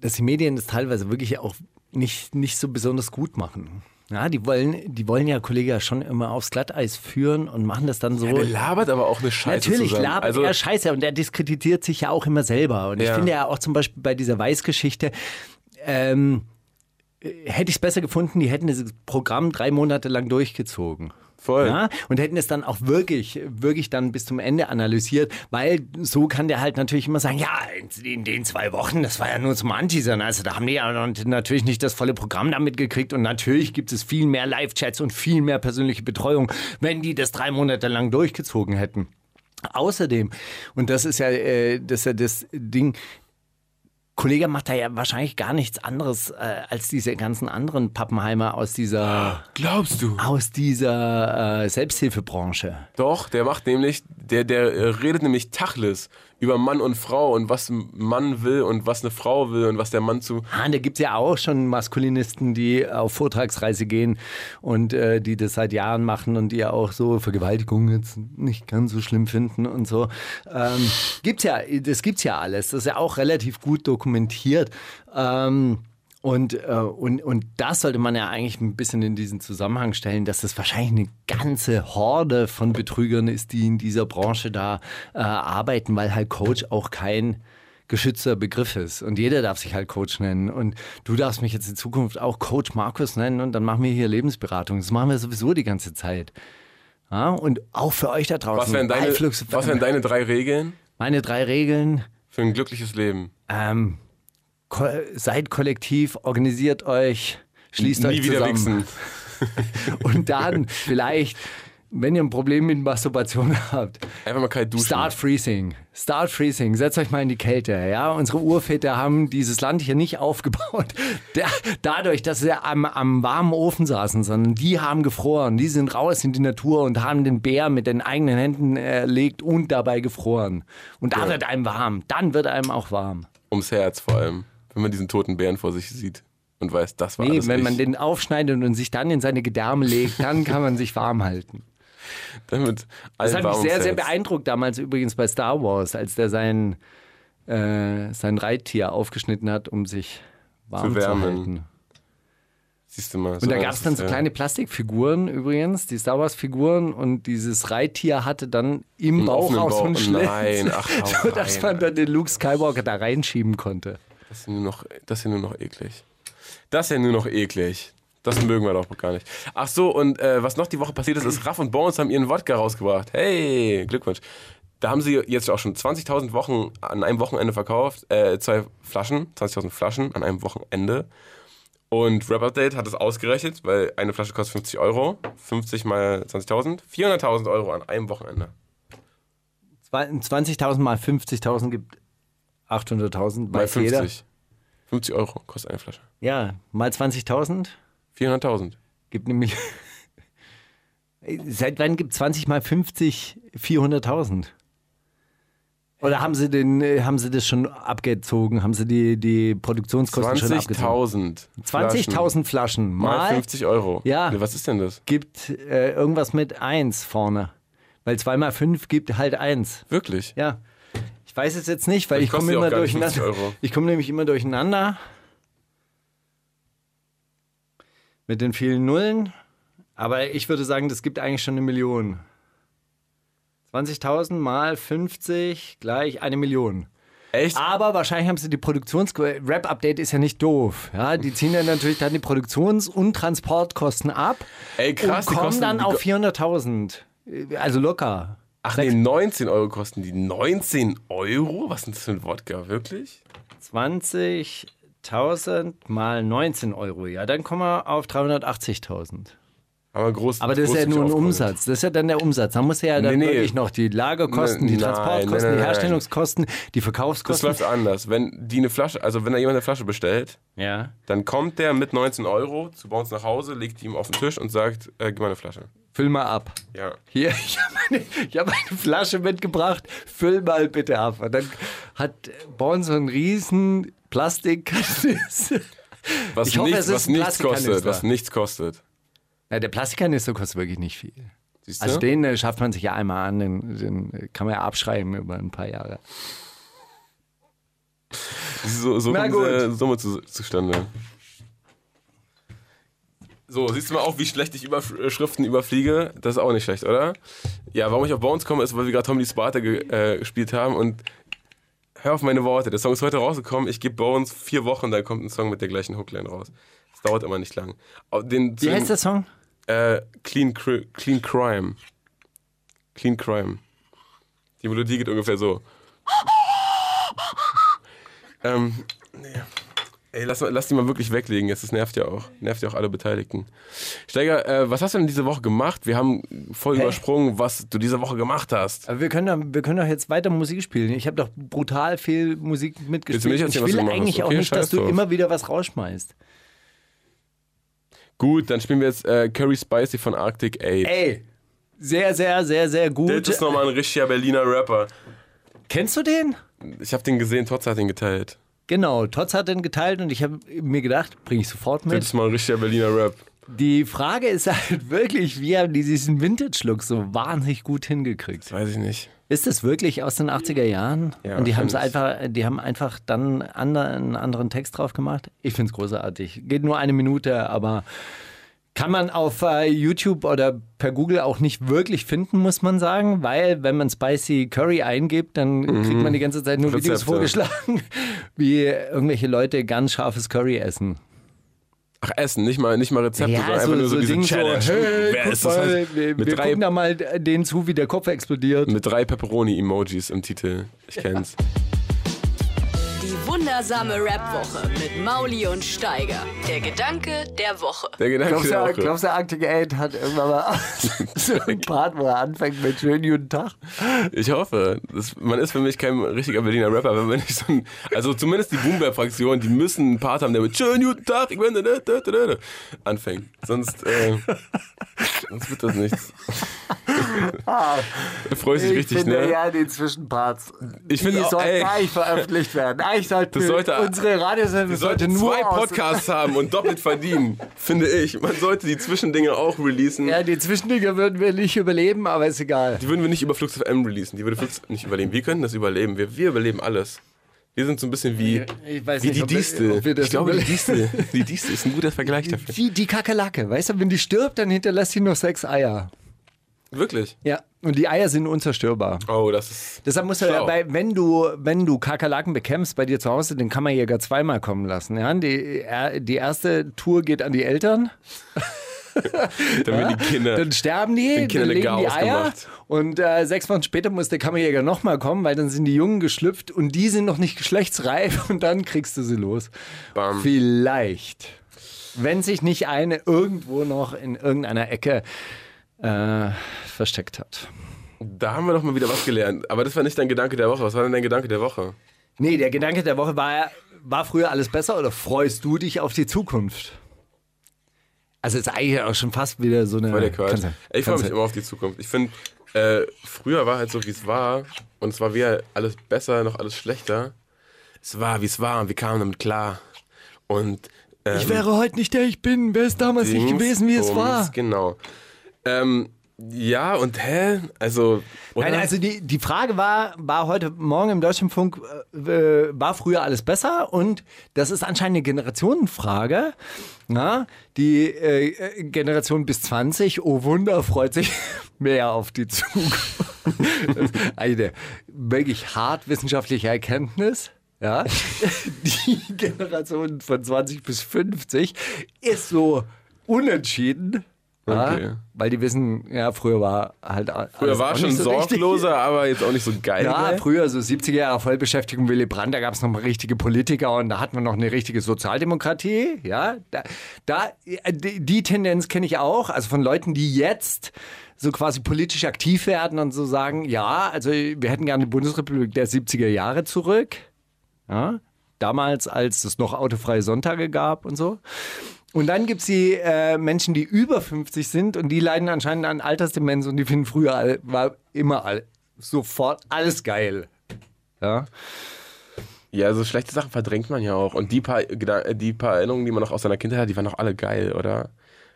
dass die Medien das teilweise wirklich auch nicht, nicht so besonders gut machen. Ja, die wollen, die wollen ja Kollege schon immer aufs Glatteis führen und machen das dann so. Der labert aber auch eine Scheiße Natürlich zusammen. labert also, er Scheiße und er diskreditiert sich ja auch immer selber. Und ich Ja. finde ja auch zum Beispiel bei dieser Weiß-Geschichte, ähm, äh, hätte ich es besser gefunden, die hätten dieses Programm drei Monate lang durchgezogen. Voll. Ja, und hätten es dann auch wirklich, wirklich dann bis zum Ende analysiert, weil so kann der halt natürlich immer sagen, ja, in den zwei Wochen, das war ja nur zum Anteasern, also da haben die ja natürlich nicht das volle Programm damit gekriegt und natürlich gibt es viel mehr Live-Chats und viel mehr persönliche Betreuung, wenn die das drei Monate lang durchgezogen hätten. Außerdem, und das ist ja, äh, das, ist ja das Ding, Kollege macht da ja wahrscheinlich gar nichts anderes äh, als diese ganzen anderen Pappenheimer aus dieser, glaubst du? aus dieser äh, Selbsthilfebranche. Doch, der macht nämlich, der, der äh, redet nämlich Tachlis über Mann und Frau und was ein Mann will und was eine Frau will und was der Mann zu. Ah, da gibt es ja auch schon Maskulinisten, die auf Vortragsreise gehen und äh, die das seit Jahren machen und die ja auch so Vergewaltigung jetzt nicht ganz so schlimm finden und so. Ähm, gibt's ja, das gibt's ja alles. Das ist ja auch relativ gut dokumentiert. Ähm, und, äh, und, und das sollte man ja eigentlich ein bisschen in diesen Zusammenhang stellen, dass das wahrscheinlich eine ganze Horde von Betrügern ist, die in dieser Branche da äh, arbeiten, weil halt Coach auch kein geschützter Begriff ist. Und jeder darf sich halt Coach nennen. Und du darfst mich jetzt in Zukunft auch Coach Markus nennen und dann machen wir hier Lebensberatung. Das machen wir sowieso die ganze Zeit. Ja, und auch für euch da draußen. Was wären deine, was wären deine drei Regeln Meine drei Regeln. für ein glückliches Leben? Ähm, ko seid kollektiv, organisiert euch, schließt Nie euch wieder zusammen. (laughs) Und dann vielleicht, wenn ihr ein Problem mit Masturbation habt, Einfach mal kalt duschen. Start freezing. Start freezing. Setzt euch mal in die Kälte. Ja, unsere Urväter haben dieses Land hier nicht (laughs) aufgebaut. Der, dadurch, dass sie am, am warmen Ofen saßen, sondern die haben gefroren. Die sind raus in die Natur und haben den Bär mit den eigenen Händen erlegt und dabei gefroren. Und da wird einem warm. Dann wird einem auch warm. Ums Herz vor allem. Wenn man diesen toten Bären vor sich sieht und weiß, das war Nee, alles wenn ich. man den aufschneidet und sich dann in seine Gedärme legt, dann kann man sich warm halten. (laughs) Damit Das hat mich sehr, sehr beeindruckt damals übrigens bei Star Wars, als der sein, äh, sein Reittier aufgeschnitten hat, um sich warm Zu zu, wärmen. halten. Siehst du mal. Und da so gab es dann so kleine Plastikfiguren übrigens, die Star Wars-Figuren und dieses Reittier hatte dann im Bauch auch so einen Schlitz, Nein, ach, (laughs) so dass man dann den Luke Skywalker da reinschieben konnte. Das ist, nur noch, das ist ja nur noch eklig. Das ist ja nur noch eklig. Das mögen wir doch gar nicht. Ach so, und äh, was noch die Woche passiert ist, ist, Raff und Bones haben ihren Wodka rausgebracht. Hey, Glückwunsch. Da haben sie jetzt auch schon 20.000 Wochen an einem Wochenende verkauft. Äh, zwei Flaschen, 20.000 Flaschen an einem Wochenende. Und Rap Update hat es ausgerechnet, weil eine Flasche kostet 50 Euro. 50 mal 20.000. 400.000 Euro an einem Wochenende. 20.000 mal 50.000 gibt 800.000, Mal weiß jeder. 50. 50 Euro kostet eine Flasche. Ja, mal 20.000 400.000. gibt nämlich (laughs) Seit wann gibt 20 mal 50 400.000? Oder haben sie, den, äh, haben sie das schon abgezogen? Haben sie die, die Produktionskosten schon abgezogen? 20.000. 20.000 Flaschen Mal mal 50 Euro. Ja. Was ist denn das? gibt äh, irgendwas mit 1 vorne. Weil 2 mal 5 gibt halt 1. Wirklich? Ja. Ich weiß es jetzt nicht, weil ich komme immer gar nicht 50 durcheinander. Ich komme nämlich immer durcheinander. Mit den vielen Nullen. Aber ich würde sagen, das gibt eigentlich schon eine Million. 20.000 mal 50 gleich eine Million. Echt? Aber wahrscheinlich haben sie die Produktions... Rap-Update ist ja nicht doof. Ja, die ziehen dann natürlich dann die Produktions- und Transportkosten ab. Ey, krass, Und kommen dann auf ko- 400.000. Also locker. Ach nee, 19 Euro kosten die. 19 Euro? Was ist denn das für ein Wodka? Wirklich? 20.000 mal 19 Euro. Ja, dann kommen wir auf 380.000. Aber groß. Aber das ist ja nur ein. Umsatz. Das ist ja dann der Umsatz. Da muss ja dann Nee, nee. wirklich noch die Lagerkosten, die Nein, Transportkosten, die. Herstellungskosten, die Das Verkaufskosten. läuft anders. Wenn die eine Flasche, also wenn da jemand eine Flasche bestellt, Ja. dann kommt der mit 19 Euro zu bei uns nach Hause, legt die ihm auf den Tisch und sagt, äh, gib mal eine Flasche. Füll mal ab. Ja. Hier, (laughs) ich habe eine, hab eine Flasche mitgebracht. Füll mal bitte ab. Und dann hat Born so einen riesen Plastikkasten. Was, Ich hoffe, nichts, es ist was nichts Plastikkanister. kostet. Was nichts kostet. Ja, der Plastikkanister kostet wirklich nicht viel. Siehst du? Also den äh, schafft man sich ja einmal an, den, den äh, kann man ja abschreiben über ein paar Jahre. so so Na kommt gut. diese Summe zu, zustande. So, siehst du mal auch, wie schlecht ich Überschriften überfliege? Das ist auch nicht schlecht, oder? Ja, warum ich auf Bones komme, ist, weil wir gerade Tommy Sparta ge äh, gespielt haben und hör auf meine Worte. Der Song ist heute rausgekommen. Ich gebe Bones vier Wochen, dann kommt ein Song mit der gleichen Hookline raus. Das dauert immer nicht lang. Den, Wie heißt der Song? Äh, Clean, Cri- Clean Crime. Clean Crime. Die Melodie geht ungefähr so. (laughs) ähm, nee. Ey, lass, lass die mal wirklich weglegen jetzt. Das nervt ja auch. Nervt ja auch alle Beteiligten. Steiger, äh, was hast du denn diese Woche gemacht? Wir haben voll übersprungen, was du diese Woche gemacht hast. Aber wir können, doch, wir können doch jetzt weiter Musik spielen. Ich habe doch brutal viel Musik mitgespielt. ich erzählen, was will eigentlich hast? auch Okay, nicht, dass du drauf. immer wieder was rausschmeißt. Gut, dann spielen wir jetzt äh, Curry Spicy von Arctic 8. Ey, sehr, sehr, sehr, sehr gut. Das ist nochmal ein richtiger Berliner Rapper. Kennst du den? Ich habe den gesehen, Tots hat den geteilt. Genau, Tots hat den geteilt und ich habe mir gedacht, bringe ich sofort Das mit. ist mal ein richtiger Berliner Rap. Die Frage ist halt (laughs) wirklich, wie haben die diesen Vintage-Look so wahnsinnig gut hingekriegt? Weiß ich nicht. Ist das wirklich aus den 80er Jahren? Ja, und die haben wahrscheinlich. einfach, die haben einfach dann einen anderen Text drauf gemacht? Ich finde es großartig. Geht nur eine Minute, aber kann man auf äh, YouTube oder per Google auch nicht wirklich finden, muss man sagen, weil wenn man Spicy Curry eingibt, dann kriegt man die ganze Zeit nur Videos Rezepte. vorgeschlagen, (laughs) wie irgendwelche Leute ganz scharfes Curry essen. Ach, Essen, nicht mal, nicht mal Rezepte, sondern einfach nur so, diese Ding Challenge. So, hey, Wer ist das? mal, wir, mit, wir drei, gucken da mal denen zu, wie der Kopf explodiert. mit drei Pepperoni-Emojis im Titel. Ich kenn's. Die (laughs) wundersame Rap-Woche mit Mauli und Steiger. Der Gedanke der Woche. Der Gedanke Glaubst der du, Woche. glaubst du, Arctic 8 hat irgendwann mal (laughs) so einen Part, wo er anfängt mit schönen guten Tag? Ich hoffe. Das, man ist für mich kein richtiger Berliner Rapper, wenn man nicht so ein, Also zumindest die Boomber-Fraktion, die müssen einen Part haben, der mit Schönen guten Tag, ich bin da, da, da, da, da, anfängt. Sonst, äh, sonst wird das nichts. (laughs) da freust du dich richtig, ne? ja, die Zwischenparts. Ich finde die auch, sollten ey. eigentlich veröffentlicht werden. Eigentlich sollten Das sollte- unsere Radiosendung sollte nur zwei Podcasts haben und doppelt verdienen, finde ich. Man sollte die Zwischendinge auch releasen. Ja, die Zwischendinger würden wir nicht überleben, aber ist egal. Die würden wir nicht über Flux FM releasen. Die würde Flux nicht überleben. Wir können das überleben. Wir, wir überleben alles. Wir sind so ein bisschen wie, wie nicht, die Distel. ich glaube, die. Distel, die Distel ist ein guter Vergleich dafür. Wie die Kakerlake, weißt du, wenn die stirbt, dann hinterlässt sie noch sechs Eier. Wirklich? Ja, und die Eier sind unzerstörbar. Oh, das ist. Deshalb musst du Schlau. dabei, wenn du, wenn du Kakerlaken bekämpfst bei dir zu Hause, den kann man ja gar zweimal kommen lassen. Ja? Die, die erste Tour geht an die Eltern, (laughs) Damit die Kinder. dann sterben die, dann legen die Eier und äh, sechs Wochen später muss der Kammerjäger nochmal kommen, weil dann sind die Jungen geschlüpft und die sind noch nicht geschlechtsreif (laughs) und dann kriegst du sie los. Bam. Vielleicht, wenn sich nicht eine irgendwo noch in irgendeiner Ecke äh, versteckt hat. Da haben wir doch mal wieder was gelernt. Aber das war nicht dein Gedanke der Woche. Was war denn dein Gedanke der Woche? Nee, der Gedanke der Woche war, war früher alles besser oder freust du dich auf die Zukunft? Also ist eigentlich auch schon fast wieder so eine. Voll der Quatsch. Ich freue mich immer auf die Zukunft. Ich finde, äh, früher war halt so, wie es war. Und es war wieder alles besser, noch alles schlechter. Es war, wie es war und wir kamen damit klar. Und ähm, Ich wäre heute nicht der ich bin, wäre es damals nicht Dings, gewesen, wie es war. Genau. Ähm, ja, und hä? Also, oder? Nein, also die, die Frage war, war heute Morgen im Deutschlandfunk, äh, war früher alles besser? Und das ist anscheinend eine Generationenfrage. Na, die äh, Generation bis 20, oh Wunder, freut sich (laughs) mehr auf die Zukunft. (laughs) Eine wirklich hart wissenschaftliche Erkenntnis. Ja, (laughs) die Generation von 20 bis 50 ist so unentschieden. Okay. Ja, weil die wissen, ja, früher war halt Früher war schon so richtig. sorgloser, aber jetzt auch nicht so geil. Ja, geil. früher so 70er Jahre Vollbeschäftigung Willy Brandt, da gab es noch mal richtige Politiker und da hatten wir noch eine richtige Sozialdemokratie. Ja, da, da die, die Tendenz kenne ich auch, also von Leuten, die jetzt so quasi politisch aktiv werden und so sagen, ja, also wir hätten gerne die Bundesrepublik der 70er Jahre zurück. Ja, damals, als es noch autofreie Sonntage gab und so. Und dann gibt es die äh, Menschen, die über 50 sind und die leiden anscheinend an Altersdemenz und die finden früher all, war immer all, sofort alles geil. Ja. Ja, so schlechte Sachen verdrängt man ja auch. Und die paar, die paar Erinnerungen, die man noch aus seiner Kindheit hat, die waren doch alle geil, oder?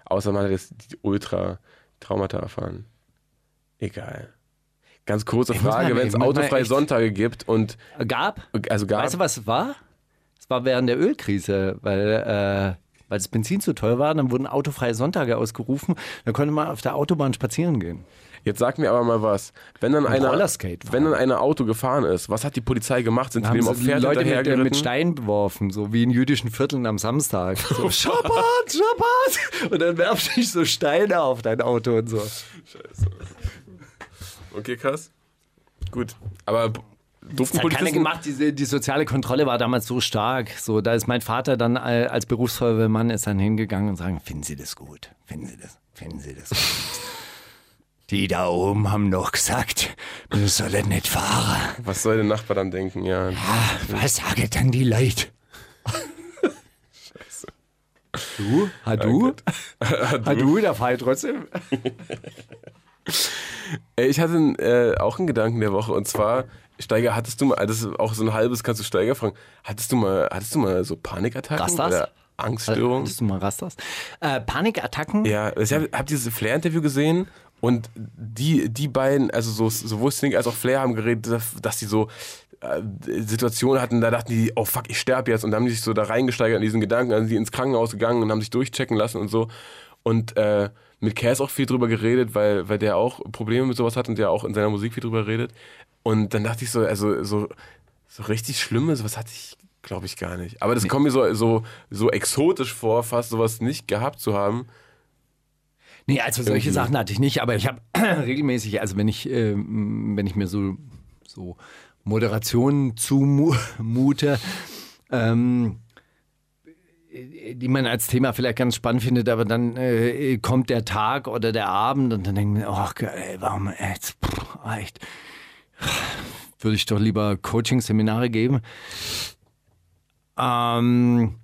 Außer man hat jetzt die Ultra-Traumata erfahren. Egal. Ganz kurze Frage, wenn es autofreie Sonntage gibt und Gab? also gab Weißt du, was es war? Es war während der Ölkrise, weil, äh, weil das Benzin zu teuer war. Dann wurden autofreie Sonntage ausgerufen. Dann konnte man auf der Autobahn spazieren gehen. Jetzt sag mir aber mal was. Wenn dann einer, wenn dann ein Auto gefahren ist, was hat die Polizei gemacht? Sind Da sie haben dem auf Pferd Leute mit, äh, mit Steinen beworfen, so wie in jüdischen Vierteln am Samstag. (laughs) So, Schabbat, Schabbat! Und dann werfen sich so Steine auf dein Auto und so. Okay, krass. Gut. Aber durften Das hat keiner Polizisten... gemacht. Diese, die soziale Kontrolle war damals so stark. So, da ist mein Vater dann äh, als Berufsfeuerwehrmann ist dann hingegangen und sagen, finden Sie das gut? Finden Sie das? Finden Sie das gut? Die da oben haben doch gesagt, wir sollen nicht fahren. Was soll der Nachbar dann denken? Ja. Was sagen dann die Leute? Du? Hat du? (laughs) Hat du? Da fahr ich trotzdem. (laughs) Ich hatte äh, auch einen Gedanken der Woche und zwar, Steiger, hattest du mal, das ist auch so ein halbes, kannst du Steiger fragen, hattest du mal, hattest du mal so Panikattacken Rastas? oder Angststörungen? Hattest du mal Rastas? Äh, Panikattacken? Ja, ich habe hab dieses Flair-Interview gesehen und die, die beiden, also so, sowohl Snink als auch Flair haben geredet, dass- dass die so äh, Situationen hatten, da dachten die, oh fuck, ich sterbe jetzt und haben sich so da reingesteigert in diesen Gedanken, dann sind die ins Krankenhaus gegangen und haben sich durchchecken lassen und so und äh, mit Cass auch viel drüber geredet, weil, weil der auch Probleme mit sowas hat und der auch in seiner Musik viel drüber redet und dann dachte ich so, also so, so richtig Schlimmes, was hatte ich, glaube ich, gar nicht. Aber das kommt mir so, so, so exotisch vor, fast sowas nicht gehabt zu haben. Nee, also solche Irgendwie. Sachen hatte ich nicht, aber ich habe (clears throat) regelmäßig, also wenn ich, ähm, wenn ich mir so, so Moderationen zumute, ähm, die man als Thema vielleicht ganz spannend findet, aber dann äh, kommt der Tag oder der Abend und dann denken wir, oh geil, warum jetzt, pff, echt, würde ich doch lieber Coaching-Seminare geben. Ähm,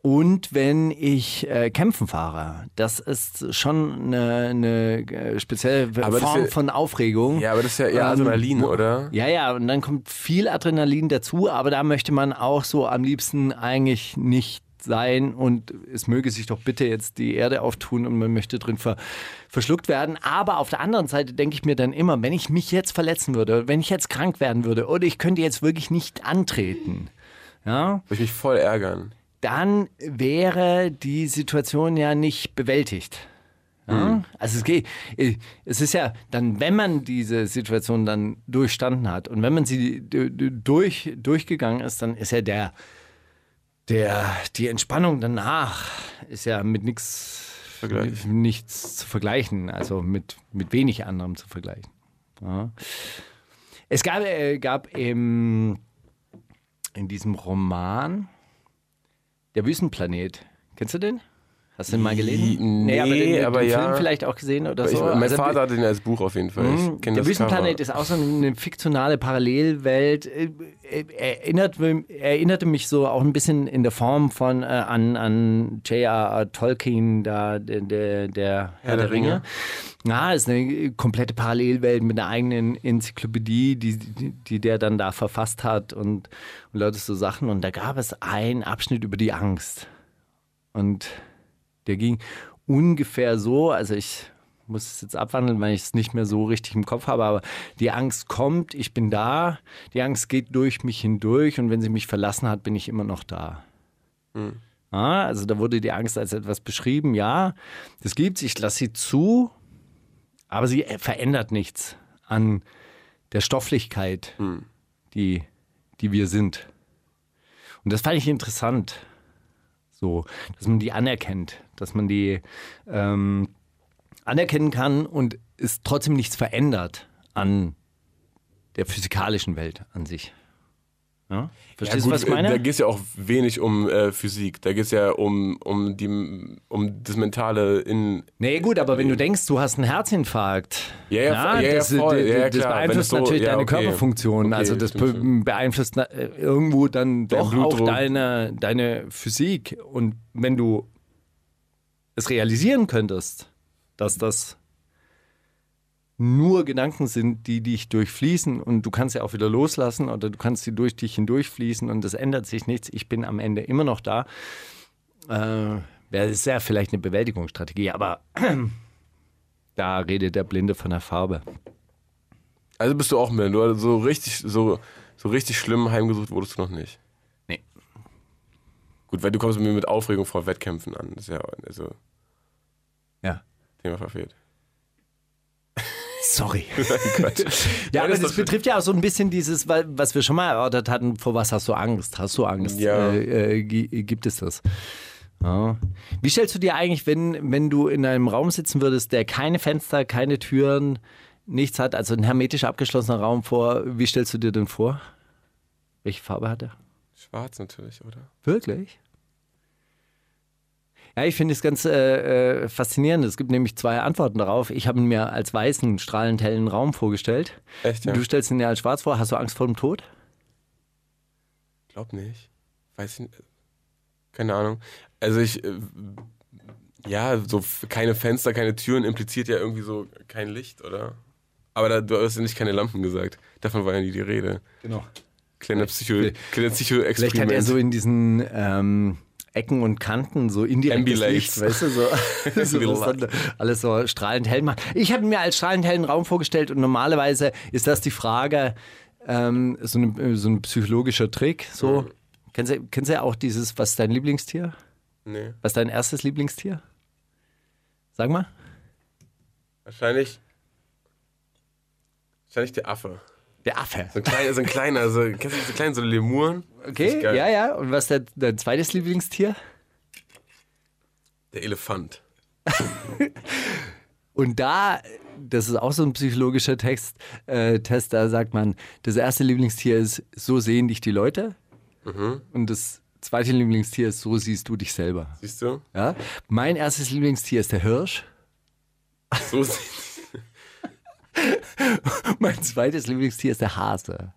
und wenn ich äh, kämpfen fahre, das ist schon eine, eine äh, spezielle Aber Form ja- von Aufregung. Ja, aber das ist ja eher Ähm, Adrenalin, wo- oder? Ja, ja, und dann kommt viel Adrenalin dazu, aber da möchte man auch so am liebsten eigentlich nicht sein und es möge sich doch bitte jetzt die Erde auftun und man möchte drin ver verschluckt werden. Aber auf der anderen Seite denke ich mir dann immer, wenn ich mich jetzt verletzen würde, wenn ich jetzt krank werden würde oder ich könnte jetzt wirklich nicht antreten, ja, Würde ich mich voll ärgern. dann wäre die Situation ja nicht bewältigt. Ja? Also es geht, es ist ja dann, wenn man diese Situation dann durchstanden hat und wenn man sie durch, durchgegangen ist, dann ist ja der, der, die Entspannung danach ist ja mit nichts nichts zu vergleichen, also mit, mit wenig anderem zu vergleichen. Ja. Es gab, äh, gab im, in diesem Roman Der Wüstenplanet. Kennst du den? Hast du den mal gelesen? Nee, aber den, aber den ja. Film vielleicht auch gesehen oder Ich, so. mein Also, Vater hat den als Buch auf jeden Fall. Mhm. Der Wüstenplanet ist auch so eine fiktionale Parallelwelt. Äh, äh, Erinnert, erinnerte mich so auch ein bisschen in der Form von äh, an, an J.R.R. Tolkien, da, der, der, der Herr der, der Ringe. Ringe. Ja, ist eine komplette Parallelwelt mit einer eigenen Enzyklopädie, die, die, die der dann da verfasst hat und, und Leute so Sachen. Und da gab es einen Abschnitt über die Angst. Und der ging ungefähr so, also ich muss es jetzt abwandeln, weil ich es nicht mehr so richtig im Kopf habe, aber die Angst kommt, ich bin da, die Angst geht durch mich hindurch und wenn sie mich verlassen hat, bin ich immer noch da. Ja, also da wurde die Angst als etwas beschrieben, ja, das gibt's, ich lasse sie zu, aber sie verändert nichts an der Stofflichkeit, die, die wir sind. Und das fand ich interessant. So, dass man die anerkennt, dass man die ähm, anerkennen kann und es trotzdem nichts verändert an der physikalischen Welt an sich. Ja? Verstehst du, was ich äh, meine? Da geht es ja auch wenig um äh, Physik. Da geht es ja um, um, die, um das Mentale in. Nee, gut, aber wenn du denkst, du hast einen Herzinfarkt, Ja, ja, ja, ja, das, voll. das, Ja, ja, das beeinflusst so- natürlich ja, deine okay. Körperfunktion. Okay, also das be beeinflusst äh, irgendwo dann doch auch deine, deine Physik. Und wenn du es realisieren könntest, dass das nur Gedanken sind, die dich durchfließen und du kannst ja auch wieder loslassen oder du kannst sie durch dich hindurchfließen und es ändert sich nichts. Ich bin am Ende immer noch da. Äh, wäre sehr vielleicht eine Bewältigungsstrategie, aber (clears throat) da redet der Blinde von der Farbe. Also bist du auch mit. Du so richtig, so, so richtig schlimm heimgesucht wurdest du noch nicht. Gut, weil du kommst mir mit Aufregung vor Wettkämpfen an. Das ist ja also Ja. Thema verfehlt. Sorry. (laughs) (laughs) Ja, aber das betrifft ja auch so ein bisschen dieses, was wir schon mal erörtert hatten, vor was hast du Angst? Hast du Angst? Ja. Äh, äh, gi- gibt es das? Ja. Wie stellst du dir eigentlich, wenn, wenn du in einem Raum sitzen würdest, der keine Fenster, keine Türen, nichts hat, also ein hermetisch abgeschlossener Raum vor, wie stellst du dir den vor? Welche Farbe hat er? Schwarz natürlich, oder? Wirklich? Ja, ich finde es ganz äh, äh, faszinierend. Es gibt nämlich zwei Antworten darauf. Ich habe ihn mir als weißen, strahlend hellen Raum vorgestellt. Echt, ja? Du stellst ihn dir als schwarz vor. Hast du Angst vor dem Tod? Glaub nicht. Weiß ich nicht. Keine Ahnung. Also ich, äh, ja, so keine Fenster, keine Türen impliziert ja irgendwie so kein Licht, oder? Aber da, du hast ja nicht keine Lampen gesagt. Davon war ja nie die Rede. Genau. Kleiner Psycho, kleiner Vielleicht hat er so in diesen ähm, Ecken und Kanten so indirektes. Licht, weißt du, so, (laughs) (laughs) so alles so strahlend hell macht. Ich habe mir als strahlend hellen Raum vorgestellt und normalerweise ist das die Frage, ähm, so, eine, so ein psychologischer Trick. So. Kennst, du, kennst du ja auch dieses, was ist dein Lieblingstier? nee, Was ist dein erstes Lieblingstier? Sag mal. wahrscheinlich, wahrscheinlich der Affe. Der Affe. So ein kleiner, so ein kleiner, so, kennst du diese kleinen, so Lemuren? Okay, ja, ja. Und was ist dein, zweites Lieblingstier? Der Elefant. (laughs) Und da, das ist auch so ein psychologischer Text, äh, Test, da sagt man, das erste Lieblingstier ist, so sehen dich die Leute. Und das zweite Lieblingstier ist, so siehst du dich selber. Siehst du? Ja? Mein erstes Lieblingstier ist der Hirsch. So sieht (laughs) Mein zweites Lieblingstier ist der Hase.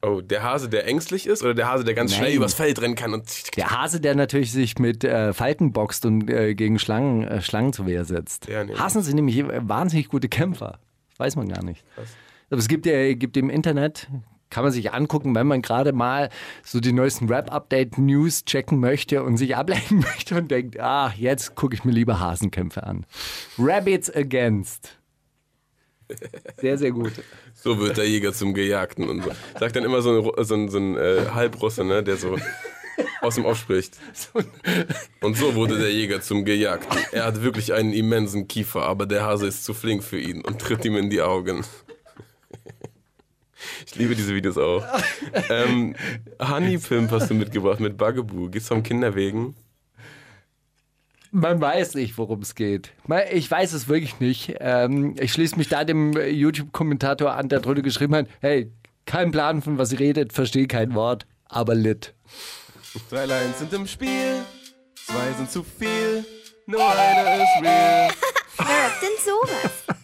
Oh, der Hase, der ängstlich ist oder der Hase, der ganz Nein. schnell übers Feld rennen kann und. Der Hase, der natürlich sich mit äh, Falten boxt und äh, gegen Schlangen, äh, Schlangen zur Wehr setzt. Der nicht. Hasen sind nämlich wahnsinnig gute Kämpfer. Weiß man gar nicht. Aber es gibt ja gibt im Internet, kann man sich angucken, wenn man gerade mal so die neuesten Rap-Update-News checken möchte und sich ablenken (laughs) möchte und denkt, ah, jetzt gucke ich mir lieber Hasenkämpfe an. Rabbits Against. Sehr, sehr gut. So wird der Jäger zum Gejagten und so. Sagt dann immer so ein, so ein, so ein äh, Halbrusse, ne, der so aus dem Off spricht. Und so wurde der Jäger zum Gejagten. Er hat wirklich einen immensen Kiefer, aber der Hase ist zu flink für ihn und tritt ihm in die Augen. Ich liebe diese Videos auch. Ähm, Honey Pimp hast du mitgebracht mit Bugaboo. Geht's vom Kinderwegen? Man weiß nicht, worum es geht. Ich weiß es wirklich nicht. Ähm, ich schließe mich da dem äh, YouTube-Kommentator an, der drunter geschrieben hat, hey, kein Plan, von was ihr redet, verstehe kein Wort, aber lit. Drei Lines sind im Spiel. Zwei sind zu viel, nur einer ist real. (laughs) Wer rappt denn sowas?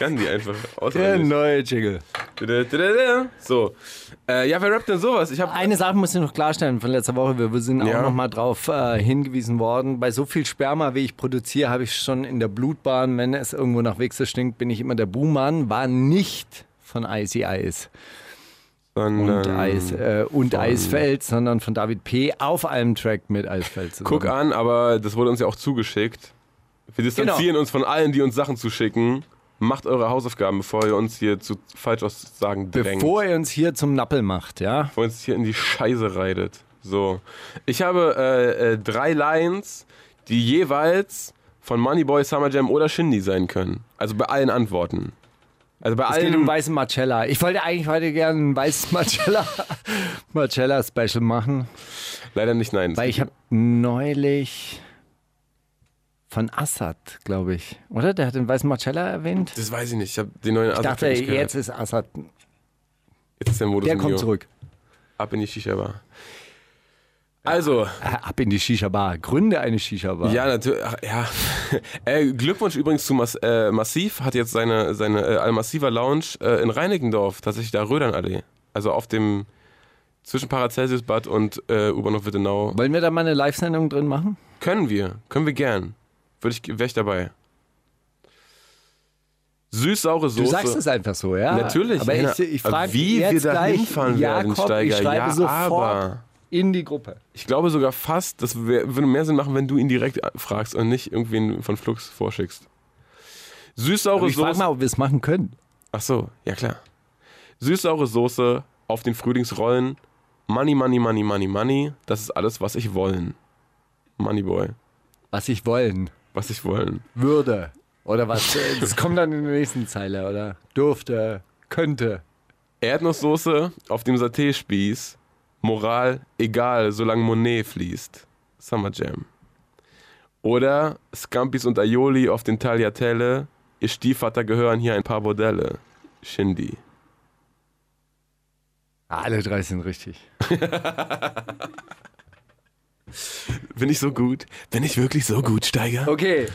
Ich kann die einfach Der auswendig. neue Jingle. So. Äh, ja, wer rappt denn sowas? Ich hab. Eine Sache muss ich noch klarstellen von letzter Woche. Wir sind Ja. auch noch mal drauf äh, hingewiesen worden. Bei so viel Sperma, wie ich produziere, habe ich schon in der Blutbahn, wenn es irgendwo nach Wichse stinkt, bin ich immer der Buhmann. War nicht von Icy Eis und, sondern- Eis, äh, und Eisfeld, sondern von David P. auf einem Track mit Eisfeld zusammen. Guck an, aber das wurde uns ja auch zugeschickt. Wir distanzieren uns von allen, die uns Sachen zuschicken. Macht eure Hausaufgaben, bevor ihr uns hier zu Falschaussagen drängt. Bevor ihr uns hier zum Nappel macht, ja? Bevor ihr uns hier in die Scheiße reitet. So. Ich habe äh, äh, drei Lines, die jeweils von Moneyboy, Summer Jam oder Shindy sein können. Also bei allen Antworten. Also bei Es geht um allen. weißen Marcella. Ich wollte eigentlich heute gerne ein weißes Marcella, (laughs) Marcella Special machen, Leider nicht, nein. weil ich habe neulich von Assad, glaube ich, oder? Der hat den weißen Marcella erwähnt. das weiß ich nicht. Ich habe den neuen Ich dachte, nicht gehört. jetzt ist Assad, Jetzt ist der Modus der kommt zurück. Ab in die Shisha-Bar. Also, Äh, Ab in die Shisha-Bar. Gründe eine Shisha-Bar. Ja, natürlich. Ja. (laughs) äh, Glückwunsch übrigens zu Mas äh, Massiv, hat jetzt seine, seine äh, Al-Massiva Lounge äh, in Reinickendorf, tatsächlich da Rödernallee. Also auf dem zwischen Paracelsius-Bad und äh, U-Bahnhof Wittenau. Wollen wir da mal eine Live-Sendung drin machen? Können wir, können wir gern. Würde ich, wäre ich dabei. Süß-saure Du Soße. sagst es einfach so, ja? Natürlich. Aber Lena. ich, ich Aber frage wie wir jetzt da gleich hinfahren werden, Steiger. Ich schreibe Ja, sofort aber- in die Gruppe. Ich glaube sogar fast, das würde mehr Sinn machen, wenn du ihn direkt fragst und nicht irgendwen von Flux vorschickst. Süß-saure Aber ich frage Soße. mal, ob wir es machen können. Ach so, ja klar. Süß-saure Soße auf den Frühlingsrollen. Money, money, money, money, money. Das ist alles, was ich wollen. Moneyboy. Was ich wollen Was ich wollen. würde. Oder was? (laughs) Das kommt dann in der nächsten Zeile, oder? Durfte, könnte. Erdnusssoße auf dem Saté-Spieß. Moral, egal, solange Monet fließt. Summer Jam. Oder Scampis und Aioli auf den Tagliatelle. Ihr Stiefvater gehören hier ein paar Bordelle. Shindy. Alle drei sind richtig. (laughs) Bin ich so gut? Bin ich wirklich so gut, Steiger? Okay,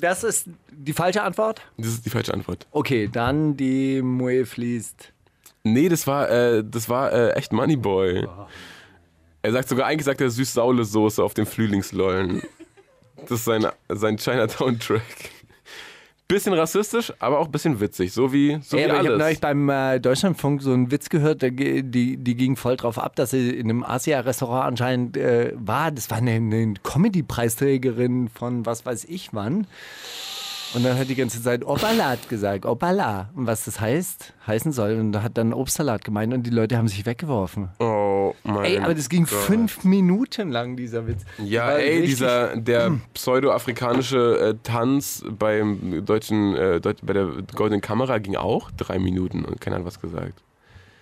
das ist die falsche Antwort. Das ist die falsche Antwort. Okay, dann die Moe fließt. Nee, das war, äh, das war äh, echt Moneyboy. Er sagt sogar, eigentlich sagt er Süß-Saule-Soße auf dem Frühlingslollen. Das ist sein, sein Chinatown-Track. Bisschen rassistisch, aber auch ein bisschen witzig. So wie, so Ey, wie aber ich habe alles. neulich beim äh, Deutschlandfunk so einen Witz gehört, der, die, die ging voll drauf ab, dass sie in einem Asia-Restaurant anscheinend äh, war. Das war eine, eine Comedy-Preisträgerin von was weiß ich wann. Und dann hat die ganze Zeit Obalat gesagt, Obala. Und was das heißt, heißen soll. Und da hat dann Obstsalat gemeint und die Leute haben sich weggeworfen. oh mein Ey, aber das ging Gott. fünf Minuten lang, dieser Witz. Ja, ey, dieser, der pseudo-afrikanische äh, Tanz beim deutschen, äh, Deut bei der Goldenen Kamera ging auch drei Minuten und keiner hat was gesagt.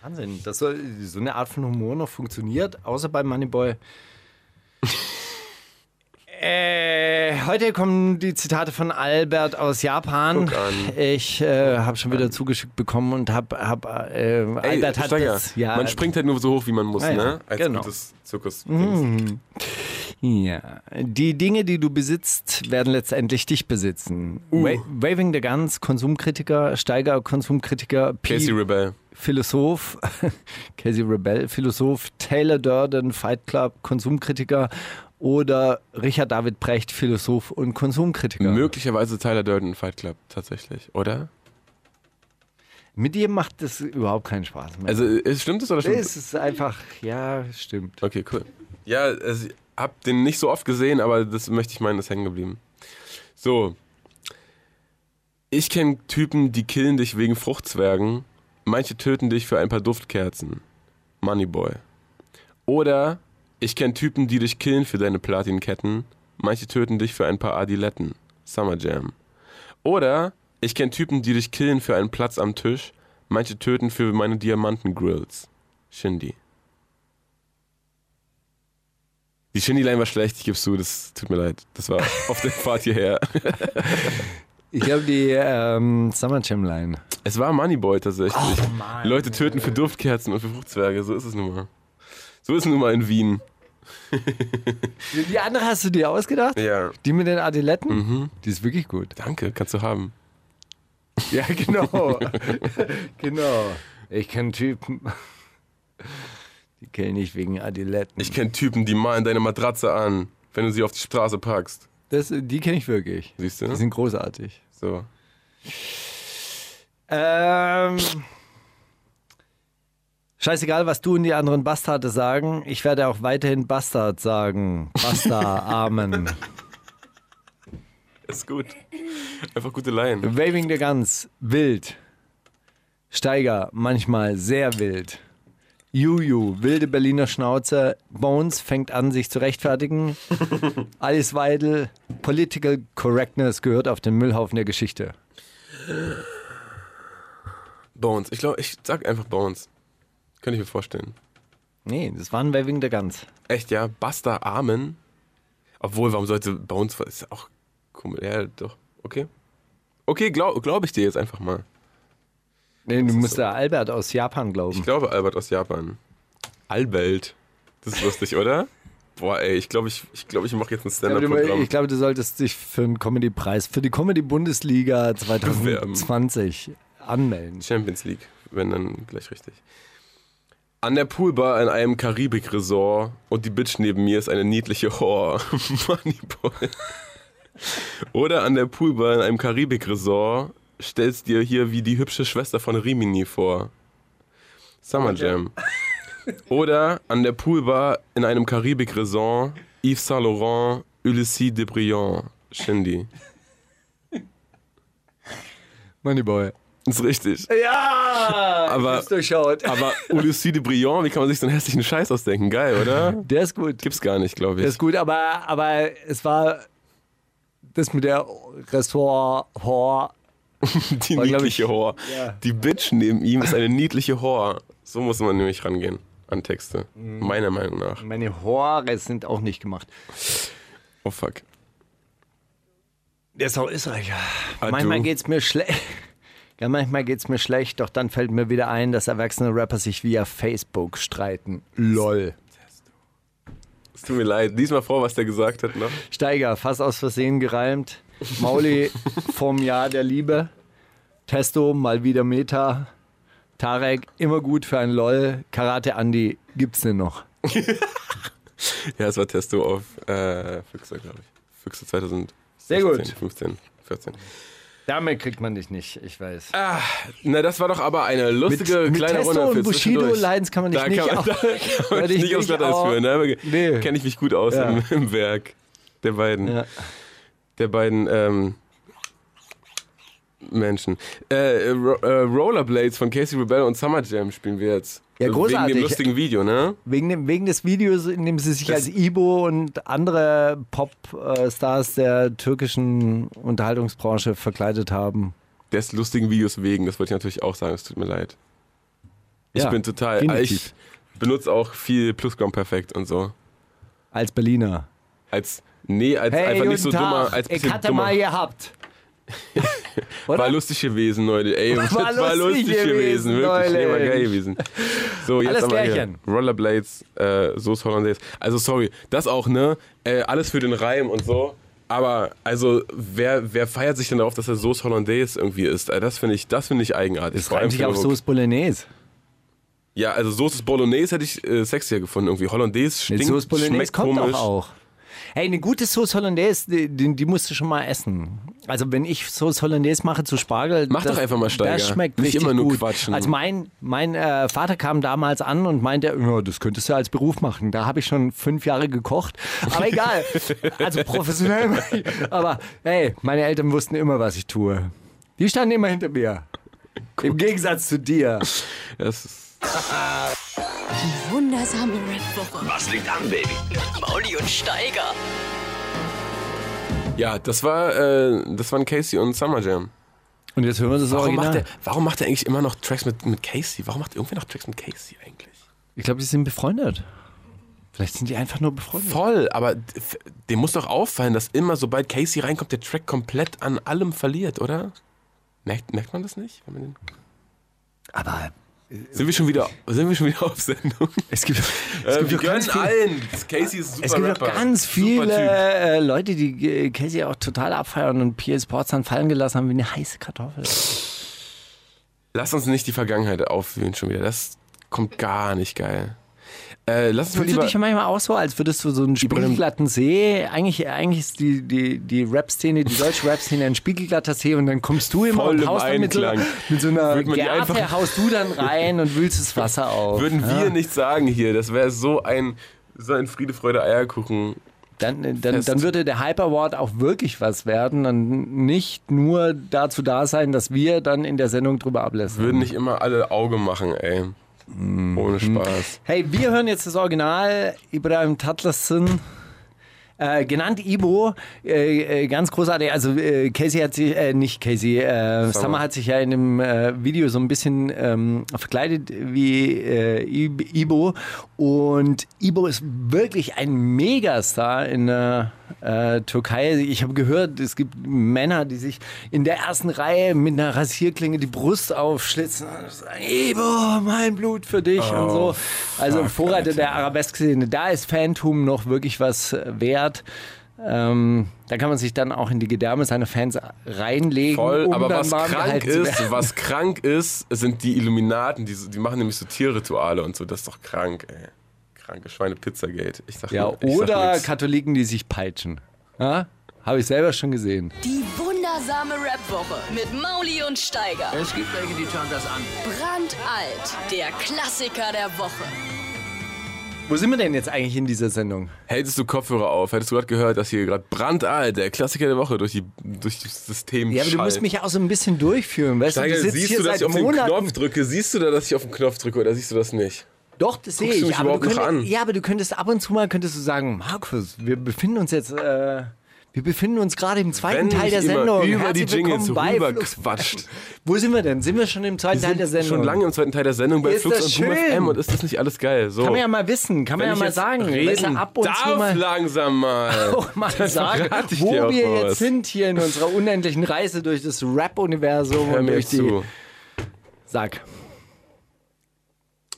Wahnsinn, dass so, so eine Art von Humor noch funktioniert, außer bei Moneyboy. (laughs) äh, heute kommen die Zitate von Albert aus Japan. Ich äh, habe schon wieder zugeschickt bekommen und habe, hab, äh, Ey, Albert hat Steiger, das. Ja, man springt halt nur so hoch, wie man muss, ja, ne? Als genau. gutes Zirkus. Ja, die Dinge, die du besitzt, werden letztendlich dich besitzen. Uh. Wa Waving the Guns, Konsumkritiker, Steiger, Konsumkritiker, P Casey Rebel. Philosoph, (laughs) Casey Rebell, Philosoph, Taylor Durden, Fight Club, Konsumkritiker oder Richard David Brecht, Philosoph und Konsumkritiker. Möglicherweise Tyler Durden Fight Club, tatsächlich, oder? Mit dir macht das überhaupt keinen Spaß mehr. Also, ist, stimmt das oder stimmt es ist einfach, ja, stimmt. Okay, cool. Ja, also, ich hab den nicht so oft gesehen, aber das möchte ich meinen, ist hängen geblieben. So. Ich kenne Typen, die killen dich wegen Fruchtzwergen. Manche töten dich für ein paar Duftkerzen. Moneyboy. Oder ich kenne Typen, die dich killen für deine Platinketten. Manche töten dich für ein paar Adiletten. Summer Jam. Oder ich kenne Typen, die dich killen für einen Platz am Tisch. Manche töten für meine Diamantengrills. Shindy. Die Shindy-Line war schlecht, ich gebe zu, das tut mir leid. Das war (laughs) auf der Fahrt hierher. Ich glaube, die ähm, Summer Jam Line. Es war Moneyboy tatsächlich. Oh Leute töten für Duftkerzen und für Fruchtzwerge, so ist es nun mal. So ist es nun mal in Wien. (laughs) Die andere hast du dir ausgedacht? Ja. Die mit den Adiletten? Die ist wirklich gut. Danke, kannst du haben. Ja, genau. (laughs) genau. Ich kenne Typen, die killen nicht wegen Adiletten. Ich kenne Typen, die malen deine Matratze an, wenn du sie auf die Straße packst. das, die kenne ich wirklich. Siehst du? Die sind großartig. So. Ähm, scheißegal, was du und die anderen Bastarde sagen. Ich werde auch weiterhin Bastard sagen. Basta, Amen. (laughs) Ist gut. Einfach gute Laien. Waving the Guns, wild. Steiger, manchmal sehr wild. Juju, wilde Berliner Schnauze. Bones fängt an, sich zu rechtfertigen. (laughs) Alice Weidel, Political Correctness gehört auf den Müllhaufen der Geschichte. Bones. Ich glaube, ich sag einfach Bones. Könnte ich mir vorstellen. Nee, das war ein Waving the Guns. Echt, ja? Basta Amen? Obwohl, warum sollte Bones. Ist ja auch komisch. Ja, doch. Okay. Okay, glaube glaub ich dir jetzt einfach mal. Nee, du musst da Albert aus Japan glauben. Ich glaube Albert aus Japan. Albert. Das ist lustig, (laughs) oder? Boah, ey, ich glaube, ich, ich, glaub, ich mache jetzt ein Stand-Up-Programm. du, ich glaube, du solltest dich für einen Comedy-Preis, für die Comedy-Bundesliga 2020 anmelden. Champions League, wenn dann gleich richtig. An der Poolbar in einem Karibik-Resort und die Bitch neben mir ist eine niedliche Whore. (laughs) Moneyboy. Oder an der Poolbar in einem Karibik-Resort stellst dir hier wie die hübsche Schwester von Rimini vor. Summer Jam. Oder an der Poolbar in einem Karibik-Resort Yves Saint Laurent, Ulysses de Briand, Shindy. Moneyboy. Ist richtig. Ja! Aber- durchschaut. Aber Ulysses de Briand, wie kann man sich so einen hässlichen Scheiß ausdenken? Geil, oder? Der ist gut. Gibt's gar nicht, glaube Der ich. ist gut, aber, aber es war das mit der Ressort Hor. (laughs) Die War, niedliche ich- Whore. Ja. Die Bitch neben ihm ist eine niedliche Whore. So muss man nämlich rangehen an Texte. Mhm. Meiner Meinung nach. Meine Hore sind auch nicht gemacht. Oh fuck. Der ist auch Österreicher. Ah, manchmal du. geht's mir schlecht. (laughs) Ja, manchmal geht's mir schlecht, doch dann fällt mir wieder ein, dass erwachsene Rapper sich via Facebook streiten. LOL. Es tut mir leid. Lies mal vor, was der gesagt hat noch. Steiger, fast aus Versehen gereimt. Mauli vom Jahr der Liebe. Testo, mal wieder Meta. Tarek, immer gut für ein LOL. Karate Andi, gibt's denn noch? (laughs) Ja, es war Testo auf äh, Füchse, glaube ich. Füchse 2016, Sehr gut. 15, 14. Damit kriegt man dich nicht, ich weiß. Na, das war doch aber eine lustige mit kleine Testo Runde und für Bushido zwischendurch. Lines kann man dich da nicht kann man, (laughs) (laughs) da kann man ich nicht aufs Glatteis führen. Ne? Nee. Kenne ich mich gut aus Ja. im, im Werk der beiden. Ja. der beiden ähm, Menschen. Äh, Ro äh, Rollerblades von Casey Rebel und Summer Jam spielen wir jetzt. Ja, Wegen großartig. dem lustigen Video, ne? Wegen, dem, wegen des Videos, in dem sie sich Das- als Ibo und andere Popstars der türkischen Unterhaltungsbranche verkleidet haben. Des lustigen Videos wegen, das wollte ich natürlich auch sagen, es tut mir leid. Ich Ja, bin total, definitiv. ich benutze auch viel Plusquamperfekt und so. Als Berliner. Als, nee, als Hey, einfach nicht so guten dummer, Tag. als ich hatte dummer. mal gehabt. War lustig gewesen, Leute. Ey, War (laughs) war, lustig lustig gewesen, gewesen, wirklich. Nee, war geil gewesen. So, jetzt Alles hier Klärchen. Rollerblades, äh, Soße Hollandaise. Also, sorry, das auch, ne? Äh, alles für den Reim und so. Aber, also, wer, wer feiert sich denn darauf, dass er Soße Hollandaise irgendwie isst? Äh, das finde ich, das finde ich eigenartig. Das reimt sich auf Sauce Bolognese. Ja, also Soße Bolognese hätte ich äh, sexier gefunden irgendwie. Hollandaise stinkt, Sauce Bolognese schmeckt kommt komisch. auch. Hey, eine gute Sauce Hollandaise, die, die, musst du schon mal essen. Also wenn ich Sauce Hollandaise mache zu Spargel, Mach doch einfach mal, Steiger. Das schmeckt Nicht immer nur gut. quatschen. Also mein, mein äh, Vater kam damals an und meinte, ja, das könntest du als Beruf machen. Da habe ich schon fünf Jahre gekocht. Aber (laughs) egal. also professionell. Aber hey, meine Eltern wussten immer, was ich tue. Die standen immer hinter mir. Im Gegensatz zu dir. Das ist, Wundersame Rap-Woche. Was liegt an, Baby? Mauli und Steiger. ja, das war, äh, das waren Casey und Summer Jam. Und jetzt hören wir das Warum Original. macht, er, warum macht er eigentlich immer noch Tracks mit, mit Casey? Warum macht irgendwer noch Tracks mit Casey eigentlich? ich glaube, die sind befreundet. Vielleicht sind die einfach nur befreundet. Voll, aber dem muss doch auffallen, dass immer, sobald Casey reinkommt, der Track komplett an allem verliert, oder? Merkt, merkt man das nicht? Wenn man den Aber Sind wir schon wieder, sind wir schon wieder auf Sendung? Es gibt, Es äh, gibt wir gönnen viele, allen. Casey ist super es gibt Rapper. ganz viele äh, Leute, die äh, Casey auch total abfeiern und PS Sports dann fallen gelassen haben wie eine heiße Kartoffel. Lass uns nicht die Vergangenheit aufwühlen schon wieder. Das kommt gar nicht geil. Äh, lass uns mal du dich manchmal auch so, als würdest du so einen spiegelglatten See, eigentlich, eigentlich ist die, die, die Rap-Szene, die deutsche Rap-Szene ein spiegelglatter See und dann kommst du immer Voll und im haust dann mit so, mit so einer einfach- haust du dann rein und wühlst das Wasser auf. Würden wir nicht sagen hier, das wäre so ein, so ein Friede, Freude, Eierkuchen. Dann, äh, dann, dann würde der Hype Award auch wirklich was werden und nicht nur dazu da sein, dass wir dann in der Sendung drüber ablässen. Würden nicht immer alle Auge machen, ey. Mhm. Ohne Spaß. Hey, wir hören jetzt das Original Ibrahim Tatlassın. Äh, genannt Ibo, äh, äh, ganz großartig. Also äh, Casey hat sich, äh, nicht Casey, äh, Summer hat sich ja in dem äh, Video so ein bisschen ähm, verkleidet wie äh, Ib- Ibo. Und Ibo ist wirklich ein Megastar in der äh, Türkei. Ich habe gehört, es gibt Männer, die sich in der ersten Reihe mit einer Rasierklinge die Brust aufschlitzen und sagen, Ibo, mein Blut für dich und so. Also Vorreiter der Arabesk-Szene. Da ist Phantom noch wirklich was äh, wert. Ähm, da kann man sich dann auch in die Gedärme seiner Fans reinlegen. Voll, um aber was krank ist, was krank ist, sind die Illuminaten, die, die machen nämlich so Tierrituale und so. Das ist doch krank, ey. Kranke Schweine Pizzagate. Ich sag Ja, nur- ich sag oder nix. Katholiken, die sich peitschen. Ja? Habe ich selber schon gesehen. Die wundersame Rap-Woche mit Mauli und Steiger. Es gibt welche, die schauen das an. Brandalt, der Klassiker der Woche. Wo sind wir denn jetzt eigentlich in dieser Sendung? Hättest du Kopfhörer auf, hättest du gerade gehört, dass hier gerade brandalt, der Klassiker der Woche durch, die, durch das System Ja, aber du schallt. musst mich auch so ein bisschen durchführen. Weißt Steiger, du, du sitzt siehst hier du, dass seit ich auf den Monaten. Knopf drücke? Siehst du da, dass ich auf den Knopf drücke oder siehst du das nicht? Doch, das sehe ich. Aber du könntest, ja, aber du könntest ab und zu mal könntest du sagen, Markus, wir befinden uns jetzt, äh, wir befinden uns gerade im zweiten Wenn Teil der Sendung. über Herzlich die Jingles rüber quatscht. (laughs) Wo sind wir denn? Sind wir schon im zweiten Teil der sind Sendung? schon lange im zweiten Teil der Sendung bei Ist Flux und Boom? FM und ist das nicht alles geil? So. Kann man ja mal wissen, kann man Wenn ja ich mal sagen. reden ab und darf zu mal langsam mal. (laughs) auch mal sagen, wo wir jetzt was. sind hier in unserer unendlichen Reise durch das Rap-Universum (laughs) und durch die. zu. Sag.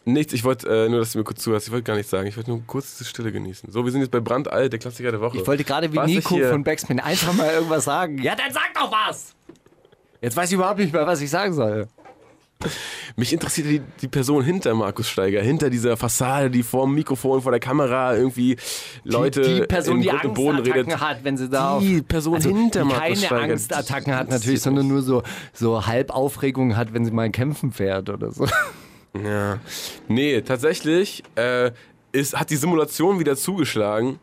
Nichts, ich wollte äh, nur, dass du mir kurz zuhörst. Ich wollte gar nichts sagen. Ich wollte nur kurz diese Stille genießen. So, wir sind jetzt bei Brandalt, der Klassiker der Woche. Ich wollte gerade wie Was Nico von Backspin einfach mal irgendwas sagen. Ja, dann sag doch was! Jetzt weiß ich überhaupt nicht mehr, was ich sagen soll. Mich interessiert die, die Person hinter Markus Steiger, hinter dieser Fassade, die vor dem Mikrofon, vor der Kamera irgendwie Leute die Person, in die und Boden redet. hat, wenn sie da Die Person also, hinter die Markus keine Steiger. Angstattacken hat natürlich, sondern nur so, so Halbaufregung hat, wenn sie mal kämpfen fährt oder so. Ja. Nee, tatsächlich äh, ist, hat die Simulation wieder zugeschlagen.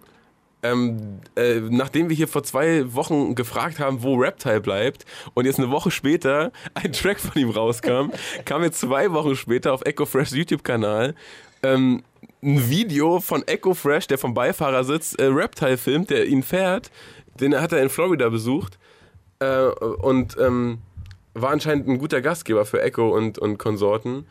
Ähm, äh, nachdem wir hier vor zwei Wochen gefragt haben, wo Reptile bleibt und jetzt eine Woche später (laughs) ein Track von ihm rauskam, (laughs) kam jetzt zwei Wochen später auf Echo Fresh YouTube-Kanal ähm, ein Video von Echo Fresh, der vom Beifahrer sitzt, äh, Reptile filmt, der ihn fährt. Den hat er in Florida besucht äh, und ähm, war anscheinend ein guter Gastgeber für Echo und, und Konsorten.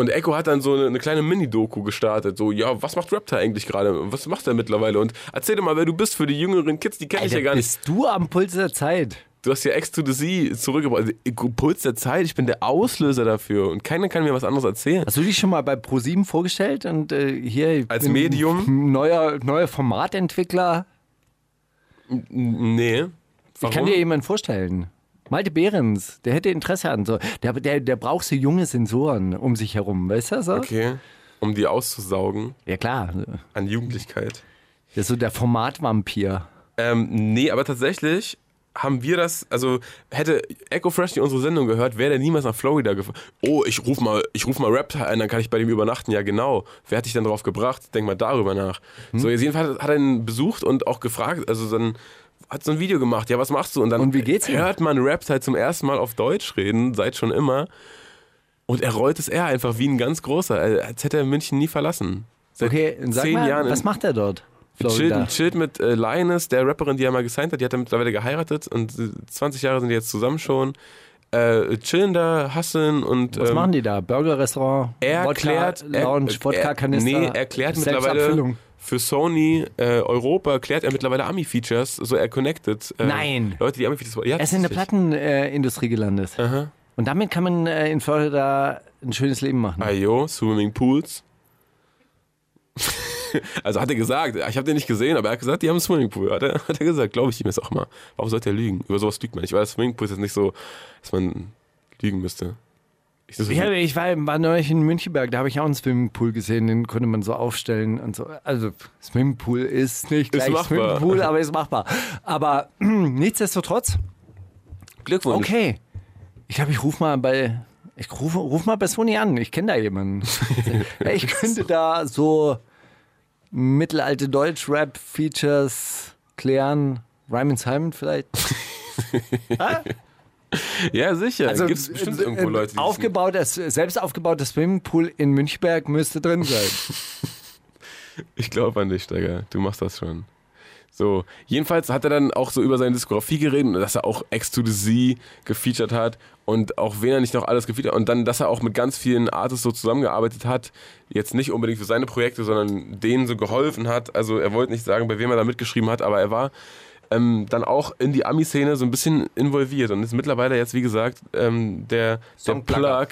Und Echo hat dann so eine, eine kleine Mini-Doku gestartet. So, ja, was macht Raptor eigentlich gerade? Was macht er mittlerweile? Und erzähl dir mal, wer du bist für die jüngeren Kids, die kenne ich ja gar nicht. bist du am Puls der Zeit? Du hast ja X to the Z zurückgebracht. Also, Puls der Zeit, ich bin der Auslöser dafür. Und keiner kann mir was anderes erzählen. Hast du dich schon mal bei ProSieben vorgestellt und äh, hier Als Medium? neuer neuer Formatentwickler? Nee. Warum? Ich kann dir jemanden vorstellen. Malte Behrens, der hätte Interesse an so. Der, der, der braucht so junge Sensoren um sich herum, weißt du so? okay. Um die auszusaugen Ja klar, an Jugendlichkeit. der ist so der Formatvampir. Ähm, nee, aber tatsächlich haben wir das, also hätte Echo Fresh die unsere Sendung gehört, wäre der niemals nach Florida gefahren. Oh, ich ruf mal, ich ruf mal Rap ein, dann kann ich bei dem übernachten. Ja, genau. Wer hat dich denn drauf gebracht? Denk mal darüber nach. So, jetzt jedenfalls hat er ihn besucht und auch gefragt, also dann hat so ein Video gemacht, ja, was machst du? Und dann Und wie geht's hört man Rap halt zum ersten Mal auf Deutsch reden, seit schon immer. Und er rollt es eher einfach wie ein ganz großer, als hätte er München nie verlassen. Seit Okay, sag zehn mal, Jahren was macht er dort? Chillt, Florida. chillt mit äh, Linus, der Rapperin, die er mal gesigned hat. Die hat er mittlerweile geheiratet und äh, 20 Jahre sind die jetzt zusammen schon. Äh, chillen da, hustlen und. Was ähm, machen die da? Burger-Restaurant, Er Wodka, klärt. Lounge, er, Wodka-Kanister. Nee, er klärt mittlerweile. Für Sony äh, Europa, klärt er mittlerweile Ami-Features, so er connected. Äh, Nein. Leute, die Ami-Features. Ja, Er ist in der. Plattenindustrie gelandet. Aha. Und damit kann man äh, in Florida ein schönes Leben machen. Ayo, Swimmingpools. (laughs) also hat er gesagt, ich habe den nicht gesehen, aber er hat gesagt, die haben einen Swimmingpool. Hat er, hat er gesagt, glaube ich ihm jetzt auch mal. Warum sollte er lügen? Über sowas lügt man nicht, weil das Swimmingpool ist jetzt nicht so, dass man lügen müsste. Ich, so Ja, ich war, war neulich in Münchenberg, da habe ich auch einen Swimmingpool gesehen, den konnte man so aufstellen und so. Also Swimmingpool ist nicht gleich machbar. Swimmingpool, (laughs) aber ist machbar. Aber (clears throat) nichtsdestotrotz, Glückwunsch. okay. Ich glaube, ich rufe mal bei, ich rufe ruf mal bei Sony an. Ich kenne da jemanden. (laughs) Ich könnte da so mittelalte Deutsch-Rap-Features klären. Ryman Simon vielleicht. (laughs) (laughs) Ja, sicher. Also Gibt es bestimmt irgendwo Leute, die das aufgebautes, selbst aufgebautes Swimmingpool in Münchberg müsste drin sein. (laughs) Ich glaube an dich, Steiger. Du machst das schon. So, jedenfalls hat er dann auch so über seine Diskografie geredet und dass er auch X to the Z gefeatured hat und auch wen er nicht noch alles gefeatured hat und dann, dass er auch mit ganz vielen Artists so zusammengearbeitet hat. Jetzt nicht unbedingt für seine Projekte, sondern denen so geholfen hat. Also er wollte nicht sagen, bei wem er da mitgeschrieben hat, aber er war ähm, dann auch in die Ami-Szene so ein bisschen involviert und ist mittlerweile jetzt, wie gesagt, ähm, der, der. Plug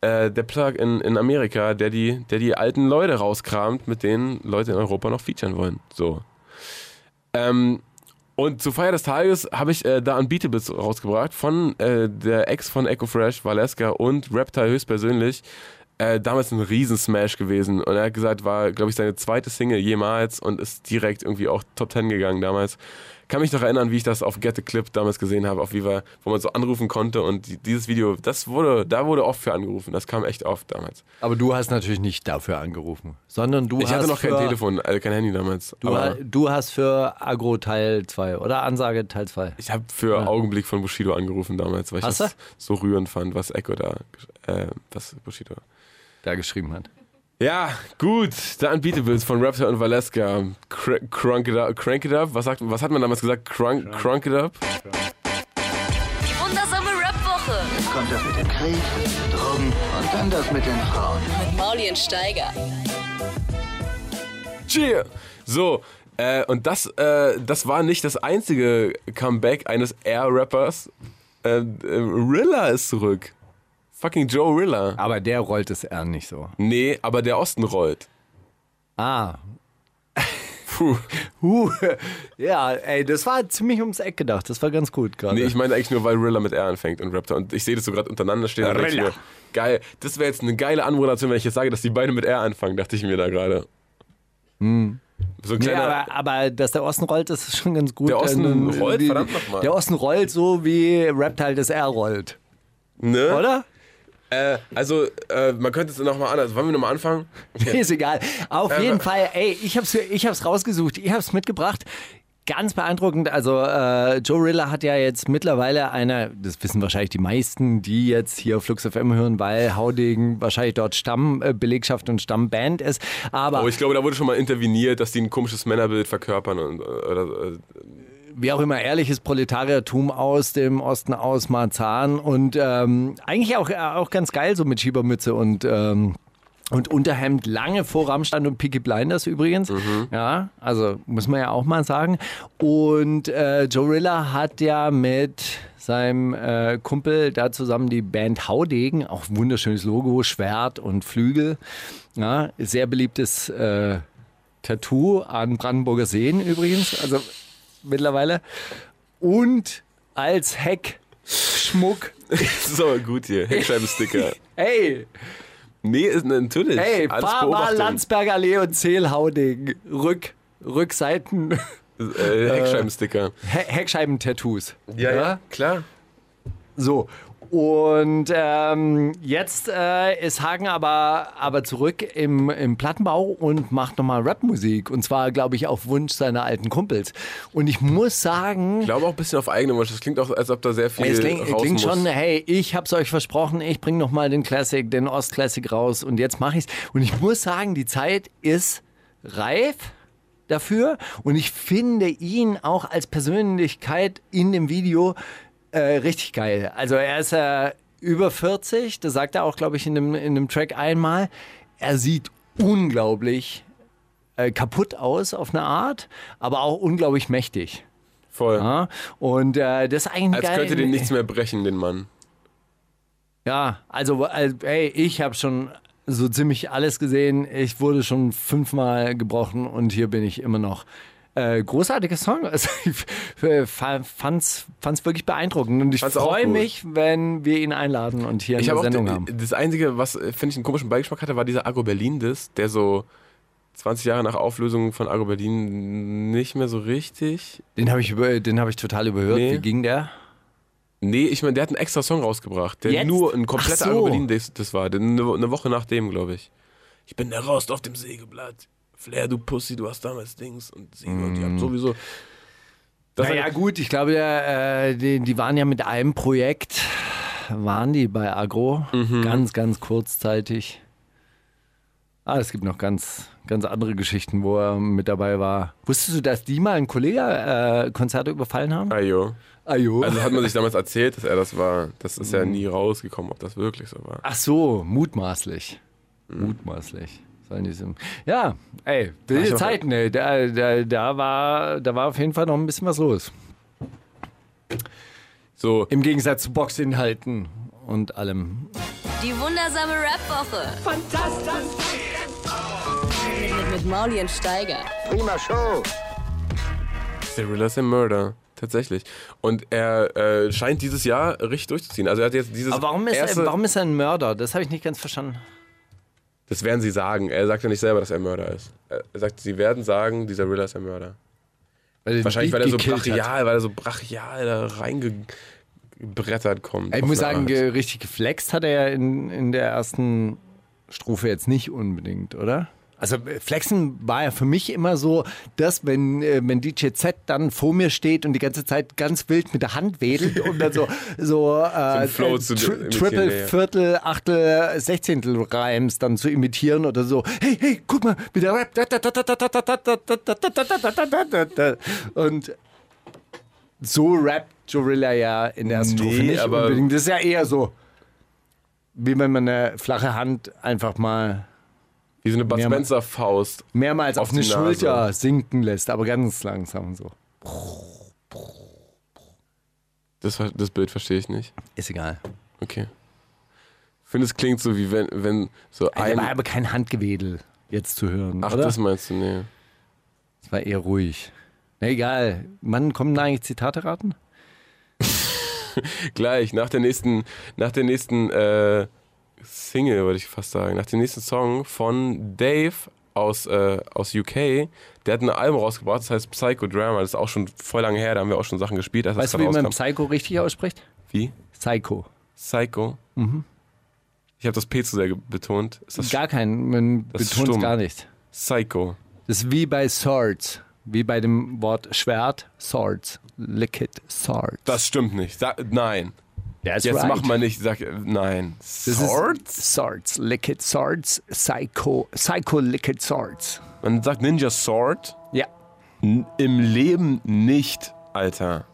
äh, der Plug in, in Amerika, der die, der die alten Leute rauskramt, mit denen Leute in Europa noch featuren wollen. So. Ähm, und zur Feier des Tages habe ich äh, da Unbeatables rausgebracht von äh, der Ex von Echo Fresh, Valeska und Reptile höchstpersönlich. Äh, damals ein Riesensmash gewesen und er hat gesagt, war, glaube ich, seine zweite Single jemals und ist direkt irgendwie auch Top 10 gegangen damals. Kann mich noch erinnern, wie ich das auf Get the Clip damals gesehen habe, auf Viva, wo man so anrufen konnte und die, dieses Video, das wurde, da wurde oft für angerufen, das kam echt oft damals. Aber du hast natürlich nicht dafür angerufen, sondern du Ich hast hatte noch für, kein Telefon, also kein Handy damals. Du, aber ha- du hast für Agro Teil 2 oder Ansage Teil 2. ich habe für Augenblick von Bushido angerufen damals, weil ich Hast das du? so rührend fand, was Echo da, äh, was Bushido. Da geschrieben hat. Ja, gut. The Unbeatables von Raptor und Valeska. Cr crunk, it up, crank it up. Was, sagt, was hat man damals gesagt? Crunk, crunk it up? Die wundersame Rap-Woche Kommt das mit dem Krieg, Drogen und dann das mit den Frauen. mit Mauli und Steiger. Cheer! So, äh, und das, äh, das war nicht das einzige Comeback eines Air-Rappers. Äh, äh, Rilla ist zurück. Fucking Joe Rilla. Aber der rollt es eher nicht so. Nee, aber der Osten rollt. Ah. Puh. Huh. Ja, ey, das war ziemlich ums Eck gedacht. Das war ganz gut gerade. Nee, ich meine eigentlich nur, weil Rilla mit R anfängt und Raptor. Und ich sehe das so gerade untereinander stehen. und denk ich Rilla. mir, Geil. Das wäre jetzt eine geile Anmoderation, wenn ich jetzt sage, dass die beide mit R anfangen, dachte ich mir da gerade. So ein Nee, aber, aber dass der Osten rollt, das ist schon ganz gut. Der Osten Äh, rollt? die- Verdammt noch mal. Der Osten rollt so, wie Reptile das R rollt. ne? Oder? Äh, also, äh, man könnte es nochmal anders. Wollen wir nochmal anfangen? (laughs) Ist egal. Auf Äh, jeden Fall, ey, ich hab's, ich hab's rausgesucht, ich hab's mitgebracht. Ganz beeindruckend. Also, äh, Joe Rilla hat ja jetzt mittlerweile eine, das wissen wahrscheinlich die meisten, die jetzt hier Flux FM hören, weil Haudegen wahrscheinlich dort Stammbelegschaft und Stammband ist. Aber Oh, ich glaube, da wurde schon mal interveniert, dass die ein komisches Männerbild verkörpern. Und, äh, oder, äh, wie auch immer, ehrliches Proletariertum aus dem Osten, aus Marzahn und ähm, eigentlich auch, auch ganz geil so mit Schiebermütze und ähm, und Unterhemd lange vor Rammstein und Peaky Blinders übrigens. Ja, also muss man ja auch mal sagen. Und äh, Joe Rilla hat ja mit seinem äh, Kumpel da zusammen die Band Haudegen, auch wunderschönes Logo, Schwert und Flügel. Ja, sehr beliebtes äh, Tattoo an Brandenburger Seen übrigens. Also mittlerweile. Und als Heckschmuck. so, gut hier. Heckscheibensticker. (laughs) Hey, nee, ist natürlich. hey, Alles fahr mal. Landsberger Allee und Zählhauding. Rück, Rückseiten, Äh, Heckscheibensticker. He Heckscheiben-Tattoos. klar. So. Und ähm, jetzt äh, ist Hagen aber, aber zurück im, im Plattenbau und macht nochmal Rapmusik. Und zwar, glaube ich, auf Wunsch seiner alten Kumpels. Und ich muss sagen, Ich glaube auch ein bisschen auf eigene Wunsch. Das klingt auch, als ob da sehr viel es klingt, raus klingt muss. schon, hey, ich hab's euch versprochen, ich bring noch mal den Classic, den Ostklassik raus und jetzt mache ich's. Und ich muss sagen, die Zeit ist reif dafür und ich finde ihn auch als Persönlichkeit in dem Video äh, richtig geil. Also er ist äh, über 40, das sagt er auch, glaube ich, in dem, in dem Track einmal. Er sieht unglaublich äh, kaputt aus auf eine Art, aber auch unglaublich mächtig. Voll. Ja? Und äh, das ist eigentlich Als geil. könnte den nichts mehr brechen, den Mann. Ja, also, also ey, ich habe schon so ziemlich alles gesehen. Ich wurde schon fünfmal gebrochen und hier bin ich immer noch. Äh, großartiger Song. (laughs) Also, ich äh, fa- fand's, fand's wirklich beeindruckend und ich freue mich, wenn wir ihn einladen und hier Ich eine auch Sendung haben. das Einzige, was äh, finde ich einen komischen Beigeschmack hatte, war dieser Agro Berlin Diss, der so 20 Jahre nach Auflösung von Agro Berlin nicht mehr so richtig. Den habe ich, über- den hab ich total überhört. Nee. Wie ging der? Nee, ich meine, der hat einen extra Song rausgebracht, der Jetzt? nur ein kompletter Ach so. Agro Berlin Diss das war. Der- Eine, eine Woche nachdem, glaube ich. Ich bin der Rost auf dem Sägeblatt. Flair, du Pussy, du hast damals Dings und sie und die haben sowieso. Das naja, gut, ich glaube, der, äh, die, die waren ja mit einem Projekt, waren die bei Agro, Mhm. ganz, ganz kurzzeitig. Ah, es gibt noch ganz, ganz andere Geschichten, wo er mit dabei war. Wusstest du, dass die mal einen Kollegen äh, Konzerte überfallen haben? Ayo. Ajo. Also hat man sich damals erzählt, dass er das war. Das ist ja Mhm. nie rausgekommen, ob das wirklich so war. Ach so, mutmaßlich. Mhm. Mutmaßlich. So in diesem- Ja, ey, wilde hab- Zeiten, ey. Da, da, da, war, da war auf jeden Fall noch ein bisschen was los. So, Im Gegensatz zu Boxinhalten und allem. Die wundersame Rap-Woche. Fantastisch. Mit, mit Mauli und Steiger. Prima Show. Cyrilla ist ein Murder. Tatsächlich. Und er äh, scheint dieses Jahr richtig durchzuziehen. Also er hat jetzt dieses Aber warum ist, erste, er, warum ist er ein Mörder? Das habe ich nicht ganz verstanden. Das werden sie sagen. Er sagt ja nicht selber, dass er Mörder ist. Er sagt, sie werden sagen, dieser Rilla ist ein Mörder. Weil Wahrscheinlich, weil er so brachial, weil er so brachial da reingebrettert kommt. Ich muss sagen, ge- richtig geflext hat er ja in, in der ersten Strophe jetzt nicht unbedingt, oder? Also äh, Flexen war ja für mich immer so, dass wenn, äh, wenn DJ Z dann vor mir steht und die ganze Zeit ganz wild mit der Hand wedelt und dann so, so, äh, äh, zu Tri Triple. Viertel, Achtel, Sechzehntel Reims dann zu imitieren oder so. Hey, hey, guck mal, wie der Rap. Und so rappt Jorilla ja in der ersten Nee, Strophe nicht aber- unbedingt. Das ist ja eher so, wie wenn man eine flache Hand einfach mal Wie so eine Bud Spencer Faust. mehrmals auf, Auf eine. Schulter sinken lässt, aber ganz langsam so. Das, das Bild verstehe ich nicht. Ist egal. Okay. Ich finde, es klingt so wie wenn, wenn so ein. war aber kein Handgewedel jetzt zu hören. Ach, oder? das meinst du, nee. Das war eher ruhig. Na egal. Wann kommen da eigentlich Zitate raten? (laughs) Gleich, nach der nächsten, nach der nächsten äh, Single, würde ich fast sagen, nach dem nächsten Song von Dave aus, äh, aus UK. Der hat ein Album rausgebracht, das heißt Psychodrama. Das ist auch schon voll lange her, da haben wir auch schon Sachen gespielt. Als Weißt du, wie gerade man rauskam. Psycho richtig ausspricht? Wie? Psycho. Psycho? Ich habe das P zu sehr betont. Gar kein, man betont es gar nicht. Psycho? Das ist wie bei Swords. Wie bei dem Wort Schwert, Swords. Liquid Swords. Das stimmt nicht. Sag, nein. That's Jetzt right. mach mal nicht. Sag, nein. Swords? Swords. Liquid Swords. Psycho. Psycho Liquid Swords. Man sagt Ninja Sword. Ja. N Im Leben nicht, Alter.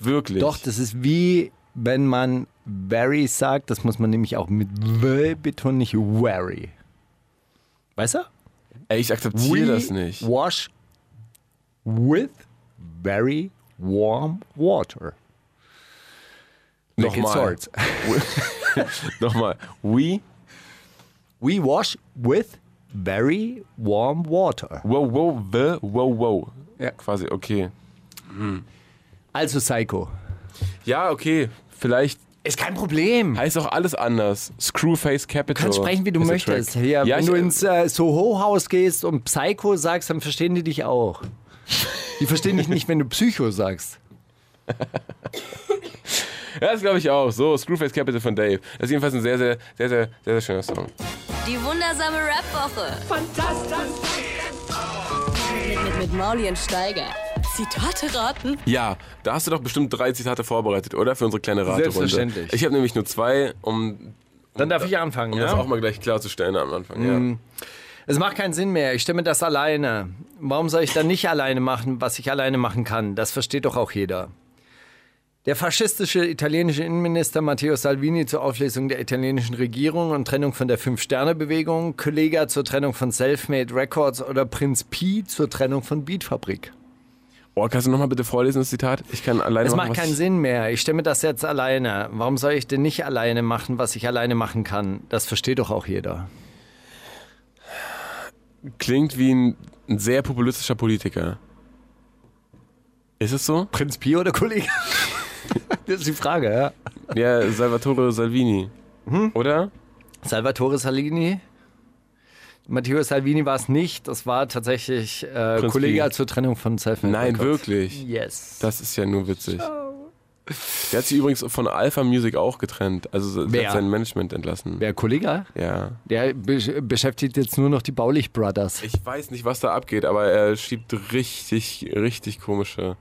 Wirklich. Doch, das ist wie wenn man very sagt. Das muss man nämlich auch mit w betonen, nicht very. Weißt du? Ey, ich akzeptiere das nicht. wash with very warm water. Nochmal. (laughs) Nochmal. We, We wash with very warm water. wow, wow, the, wow, wow. Ja. Quasi, okay. Also Psycho. Ja, okay. Vielleicht Ist kein Problem. heißt auch alles anders. Screwface Capital. Du kannst sprechen, wie du möchtest. Hier, ja, wenn du ins äh, Soho-Haus gehst und Psycho sagst, dann verstehen die dich auch. Die verstehen dich nicht, wenn du Psycho sagst. (laughs) ja, das glaube ich auch. So, Screwface Capital von Dave. Das ist jedenfalls ein sehr, sehr, sehr, sehr, sehr, sehr schöner Song. Die wundersame Rap-Woche. Fantastisch. Mit, mit, mit Mauli und Steiger. Zitate raten? Ja, da hast du doch bestimmt drei Zitate vorbereitet, oder? Für unsere kleine Raterunde. Selbstverständlich. Ich habe nämlich nur zwei, um, Dann darf ich anfangen, um ja? das auch mal gleich klarzustellen am Anfang. Ja. Es macht keinen Sinn mehr. Ich stimme das alleine. Warum soll ich dann nicht alleine machen, was ich alleine machen kann? Das versteht doch auch jeder. Der faschistische italienische Innenminister Matteo Salvini zur Auflösung der italienischen Regierung und Trennung von der Fünf-Sterne-Bewegung, Kollega zur Trennung von Selfmade Records oder Prinz Pi zur Trennung von Beatfabrik. Oh, kannst du nochmal bitte vorlesen, das Zitat? Ich kann alleine Es machen, macht was keinen Sinn mehr. Ich stimme das jetzt alleine. Warum soll ich denn nicht alleine machen, was ich alleine machen kann? Das versteht doch auch jeder. Klingt wie ein, ein sehr populistischer Politiker. Ist es so? Prinz Pio oder Kollege? (laughs) das ist die Frage, ja. Ja, Salvatore Salvini. Hm? Oder? Salvatore Salini. Matteo Salvini war es nicht. Das war tatsächlich äh, Kollege zur Trennung von Selfmade Nein, Records. wirklich. Yes. Das ist ja nur witzig. Der hat sich übrigens von Alpha Music auch getrennt. Also der Wer? hat sein Management entlassen. Wer Kollege? Ja. Der be beschäftigt jetzt nur noch die Baulich Brothers. Ich weiß nicht, was da abgeht, aber er schiebt richtig, richtig komische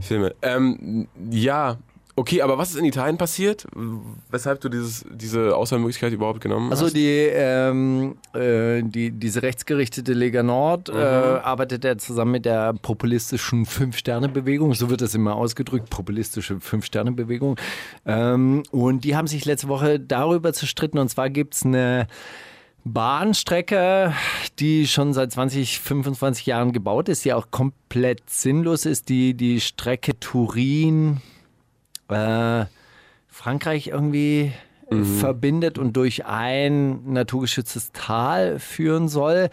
Filme. Ähm, ja, okay, aber was ist in Italien passiert? Weshalb du dieses, diese Auswahlmöglichkeit überhaupt genommen Also hast? die, ähm, äh, die, diese rechtsgerichtete Lega Nord Mhm. äh, arbeitet er zusammen mit der populistischen Fünf-Sterne-Bewegung, so wird das immer ausgedrückt, populistische Fünf-Sterne-Bewegung. Ähm, und die haben sich letzte Woche darüber zerstritten und zwar gibt es eine Bahnstrecke, die schon seit 20, 25 Jahren gebaut ist, die auch komplett sinnlos ist, die, die Strecke Turin, äh, Frankreich irgendwie äh, verbindet und durch ein naturgeschütztes Tal führen soll,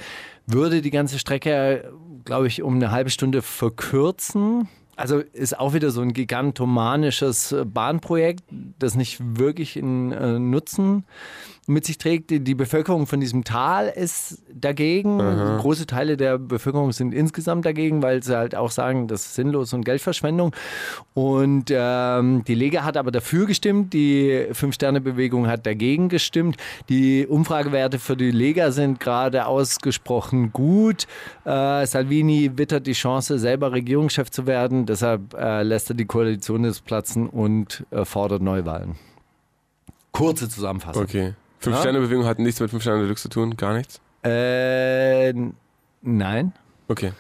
würde die ganze Strecke, glaube ich, um eine halbe Stunde verkürzen. Also ist auch wieder so ein gigantomanisches äh, Bahnprojekt, das nicht wirklich einen äh, Nutzen mit sich trägt. Die, die Bevölkerung von diesem Tal ist dagegen. Große Teile der Bevölkerung sind insgesamt dagegen, weil sie halt auch sagen, das ist sinnlos und Geldverschwendung. Und ähm, die Lega hat aber dafür gestimmt, die Fünf-Sterne-Bewegung hat dagegen gestimmt. Die Umfragewerte für die Lega sind gerade ausgesprochen gut. Äh, Salvini wittert die Chance, selber Regierungschef zu werden. Deshalb äh, lässt er die Koalition jetzt platzen und äh, fordert Neuwahlen. Kurze Zusammenfassung. Okay. Fünf Ja? Sterne Bewegung hat nichts mit Fünf Sterne Deluxe zu tun, gar nichts. Äh, nein. Okay.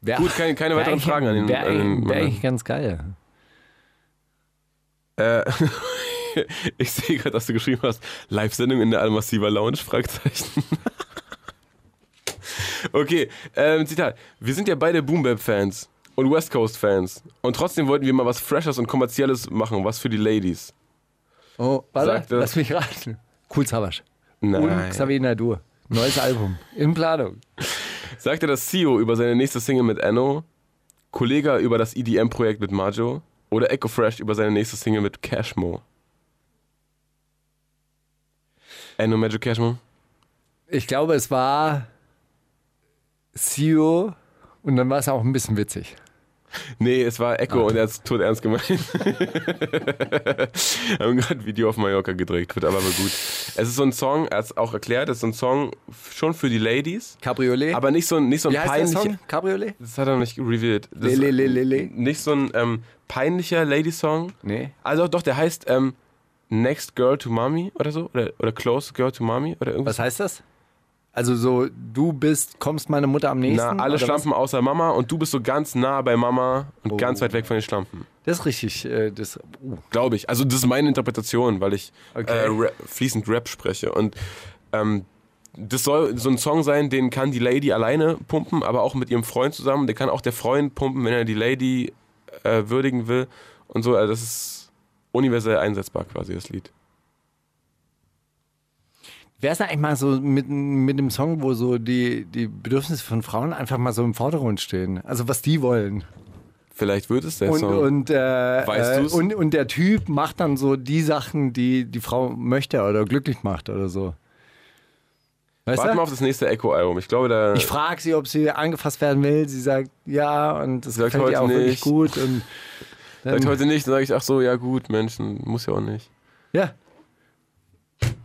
Wär, Gut, keine, keine weiteren Fragen an den. Wäre eigentlich, wär Mann. eigentlich ganz geil. Äh, (laughs) ich sehe gerade, dass du geschrieben hast, Live-Sendung in der Almassiva Lounge, Fragezeichen. (laughs) okay, ähm, Zitat. Wir sind ja beide Boom Bap Fans und West Coast Fans und trotzdem wollten wir mal was Freshers und Kommerzielles machen, was für die Ladies. Oh, warte, Sagt er. lass mich raten. Cool Savage. Und Nein. Xavier Naidoo. Neues Album. In Planung. Sagte das CEO über seine nächste Single mit Enno, Kollega über das EDM-Projekt mit Majo oder Echo Fresh über seine nächste Single mit Cashmo? Enno Majo Cashmo? Ich glaube, es war CEO und dann war es auch ein bisschen witzig. Nee, es war Echo und er hat es tot ernst gemeint. (laughs) haben gerade ein Video auf Mallorca gedreht, wird aber, aber gut. Es ist so ein Song, er hat es auch erklärt, es ist so ein Song schon für die Ladies, Cabriolet. aber nicht so ein, nicht so ein Wie peinlicher. Song? Cabriolet? Das hat er noch nicht revealed. Das Le, le, le, le. Nicht so ein ähm, peinlicher Lady-Song. Nee. Also doch, der heißt ähm, Next Girl to Mommy oder so. Oder, oder Close Girl to Mommy oder irgendwas. Was heißt das? Also so, du bist, kommst meine Mutter am nächsten? Na, alle Schlampen außer Mama und du bist so ganz nah bei Mama und Oh. ganz weit weg von den Schlampen. Was? Das ist richtig. Äh, das, uh. Glaube ich. Also das ist meine Interpretation, weil ich Okay. äh, Rap, fließend Rap spreche. Und ähm, das soll so ein Song sein, den kann die Lady alleine pumpen, aber auch mit ihrem Freund zusammen. Der kann auch der Freund pumpen, wenn er die Lady äh, würdigen will. Und so, also das ist universell einsetzbar quasi, das Lied. Wäre es eigentlich mal so mit, mit dem Song, wo so die, die Bedürfnisse von Frauen einfach mal so im Vordergrund stehen? Also was die wollen. Vielleicht wird es der Und, Song. und, äh, Weißt äh, du's? und, und der Typ macht dann so die Sachen, die die Frau möchte oder glücklich macht oder so. Weißt Warte du? mal auf das nächste Echo-Album. Ich glaube, da. Ich frage sie, ob sie angefasst werden will. Sie sagt ja und das Sagt gefällt ihr auch wirklich nicht. gut. Und dann, heute nicht, dann sage ich, ach so, ja gut, Menschen, muss ja auch nicht. ja,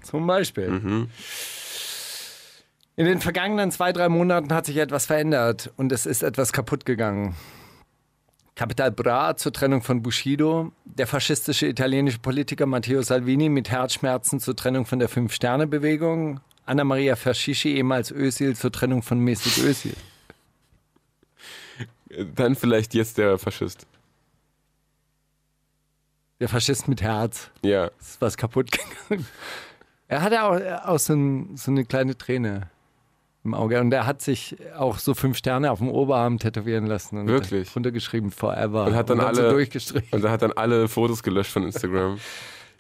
zum Beispiel. Mhm. In den vergangenen zwei, drei Monaten hat sich etwas verändert und es ist etwas kaputt gegangen. Capital Bra zur Trennung von Bushido, der faschistische italienische Politiker Matteo Salvini mit Herzschmerzen zur Trennung von der Fünf-Sterne-Bewegung, Anna Maria Fascischi, ehemals Özil, zur Trennung von Mesut Özil. Dann vielleicht jetzt der Faschist. Der Faschist mit Herz. Ja. ist was kaputt gegangen. Er hatte auch, auch so, ein, so eine kleine Träne. im Auge. Und er hat sich auch so fünf Sterne auf dem Oberarm tätowieren lassen. Und Wirklich? Runtergeschrieben, forever. Und hat dann, alle so durchgestrichen. Und er hat dann alle Fotos gelöscht von Instagram.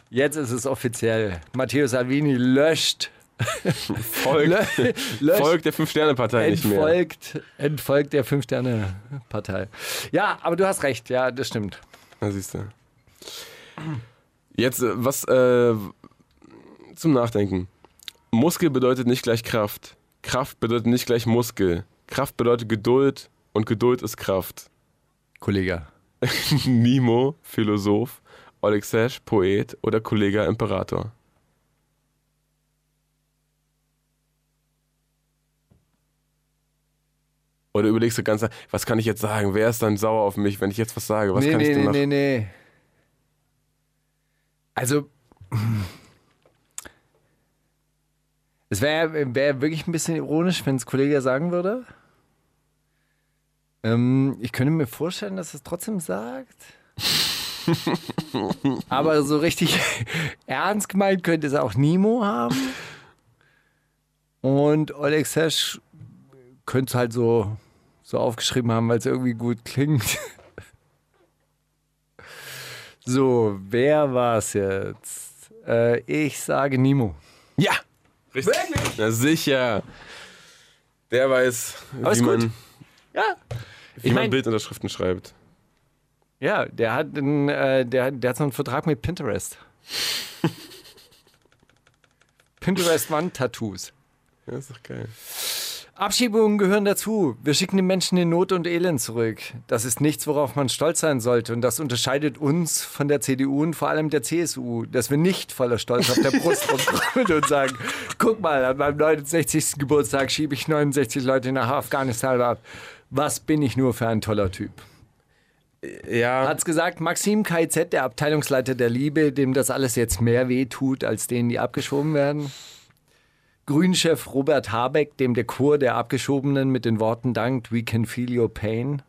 Jetzt ist es offiziell. Matteo Salvini löscht. Folgt, (laughs) Lö- löscht. folgt der Fünf-Sterne-Partei nicht mehr. Entfolgt, entfolgt der Fünf-Sterne-Partei. Ja, aber du hast recht, ja, das stimmt. Na, siehst du. Jetzt, äh, was äh, zum Nachdenken. Muskel bedeutet nicht gleich Kraft. Kraft bedeutet nicht gleich Muskel. Kraft bedeutet Geduld und Geduld ist Kraft. Kollege. (laughs) Nimo, Philosoph, Oleg Sesh, Poet oder Kollega Imperator. Oder überlegst du ganz, was kann ich jetzt sagen? Wer ist dann sauer auf mich, wenn ich jetzt was sage? Was nee, kann nee, ich denn nee, noch? nee, nee. Also, es wäre wär wirklich ein bisschen ironisch, wenn es Kollege sagen würde. Ähm, ich könnte mir vorstellen, dass es trotzdem sagt. (laughs) Aber so richtig (laughs) ernst gemeint könnte es auch Nemo haben. Und Oleg Sesh könnte es halt so, so aufgeschrieben haben, weil es irgendwie gut klingt. So, wer war es jetzt? Äh, ich sage Nemo. Ja! Richtig. Wirklich? Na sicher. Der weiß, Aber wie gut. man, Ja. wie Ich man mein- Bildunterschriften schreibt. Ja, der hat, einen, äh, der, der hat so einen Vertrag mit Pinterest. (laughs) Pinterest-Wand-Tattoos. Ja, ist doch geil. Abschiebungen gehören dazu. Wir schicken die Menschen in Not und Elend zurück. Das ist nichts, worauf man stolz sein sollte. Und das unterscheidet uns von der CDU und vor allem der CSU, dass wir nicht voller Stolz auf der Brust rumtrommeln und sagen, guck mal, an meinem 69. Geburtstag schiebe ich 69 Leute nach Afghanistan ab. Was bin ich nur für ein toller Typ. Ja, Hat's gesagt, Maxim KZ, der Abteilungsleiter der Liebe, dem das alles jetzt mehr weh tut, als denen, die abgeschoben werden. Grünchef Robert Habeck, dem der Chor der Abgeschobenen mit den Worten dankt, we can feel your pain.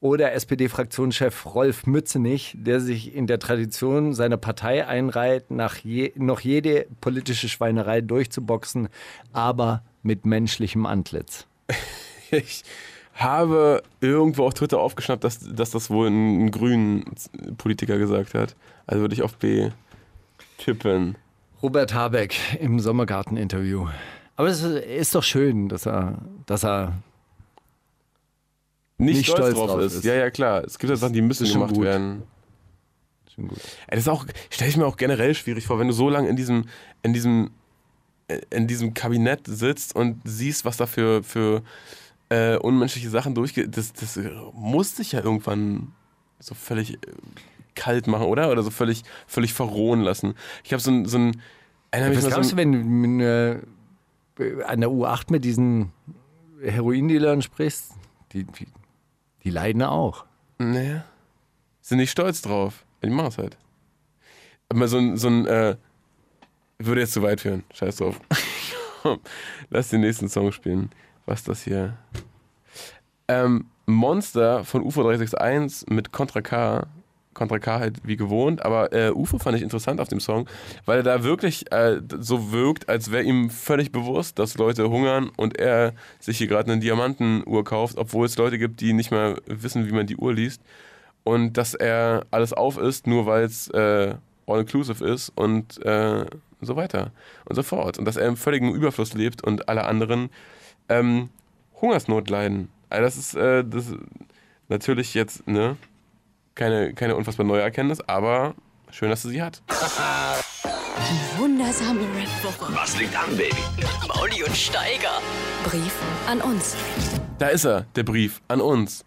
Oder SPD-Fraktionschef Rolf Mützenich, der sich in der Tradition seiner Partei einreiht, nach je, noch jede politische Schweinerei durchzuboxen, aber mit menschlichem Antlitz. (laughs) ich habe irgendwo auf Twitter aufgeschnappt, dass, dass das wohl ein, ein grünen Politiker gesagt hat. Also würde ich auf B tippen. Robert Habeck im Sommergarten-Interview. Aber es ist- doch schön, dass er, dass er Nicht, Nicht stolz, stolz drauf ist. ist. Ja, ja, klar. Es gibt ja Sachen, die müssen gemacht gut. werden. schon gut. Das ist auch, stelle ich mir auch generell schwierig vor, wenn du so lange in diesem, in diesem, äh, in diesem Kabinett sitzt und siehst, was da für, für äh, unmenschliche Sachen durchgeht. Das, das muss dich ja irgendwann so völlig äh, kalt machen, oder? Oder so völlig, völlig verrohen lassen. Ich habe so ein, so ein mich Was glaubst so du, wenn du äh, an der U8 mit diesen Heroindealern sprichst? Die, die, die leiden auch. Naja. Sind nicht stolz drauf. Die machen es halt. Aber so ein, so ein äh, würde jetzt zu weit führen. Scheiß drauf. (laughs) Lass den nächsten Song spielen. Was ist das hier? Ähm, Monster von UFO 361 mit Contra K. Contra K halt wie gewohnt, aber äh, UFO fand ich interessant auf dem Song, weil er da wirklich äh, so wirkt, als wäre ihm völlig bewusst, dass Leute hungern und er sich hier gerade eine Diamantenuhr kauft, obwohl es Leute gibt, die nicht mehr wissen, wie man die Uhr liest. Und dass er alles auf ist, nur weil es äh, all-inclusive ist und äh, so weiter und so fort. Und dass er im völligen Überfluss lebt und alle anderen ähm, Hungersnot leiden. Also das ist äh, das natürlich jetzt ne, keine, keine unfassbar neue Erkenntnis, aber schön, dass sie sie hat. Wundersame Rap-Woche. Was liegt an, Baby? Mauli und Steiger. Brief an uns. Da ist er, der Brief an uns.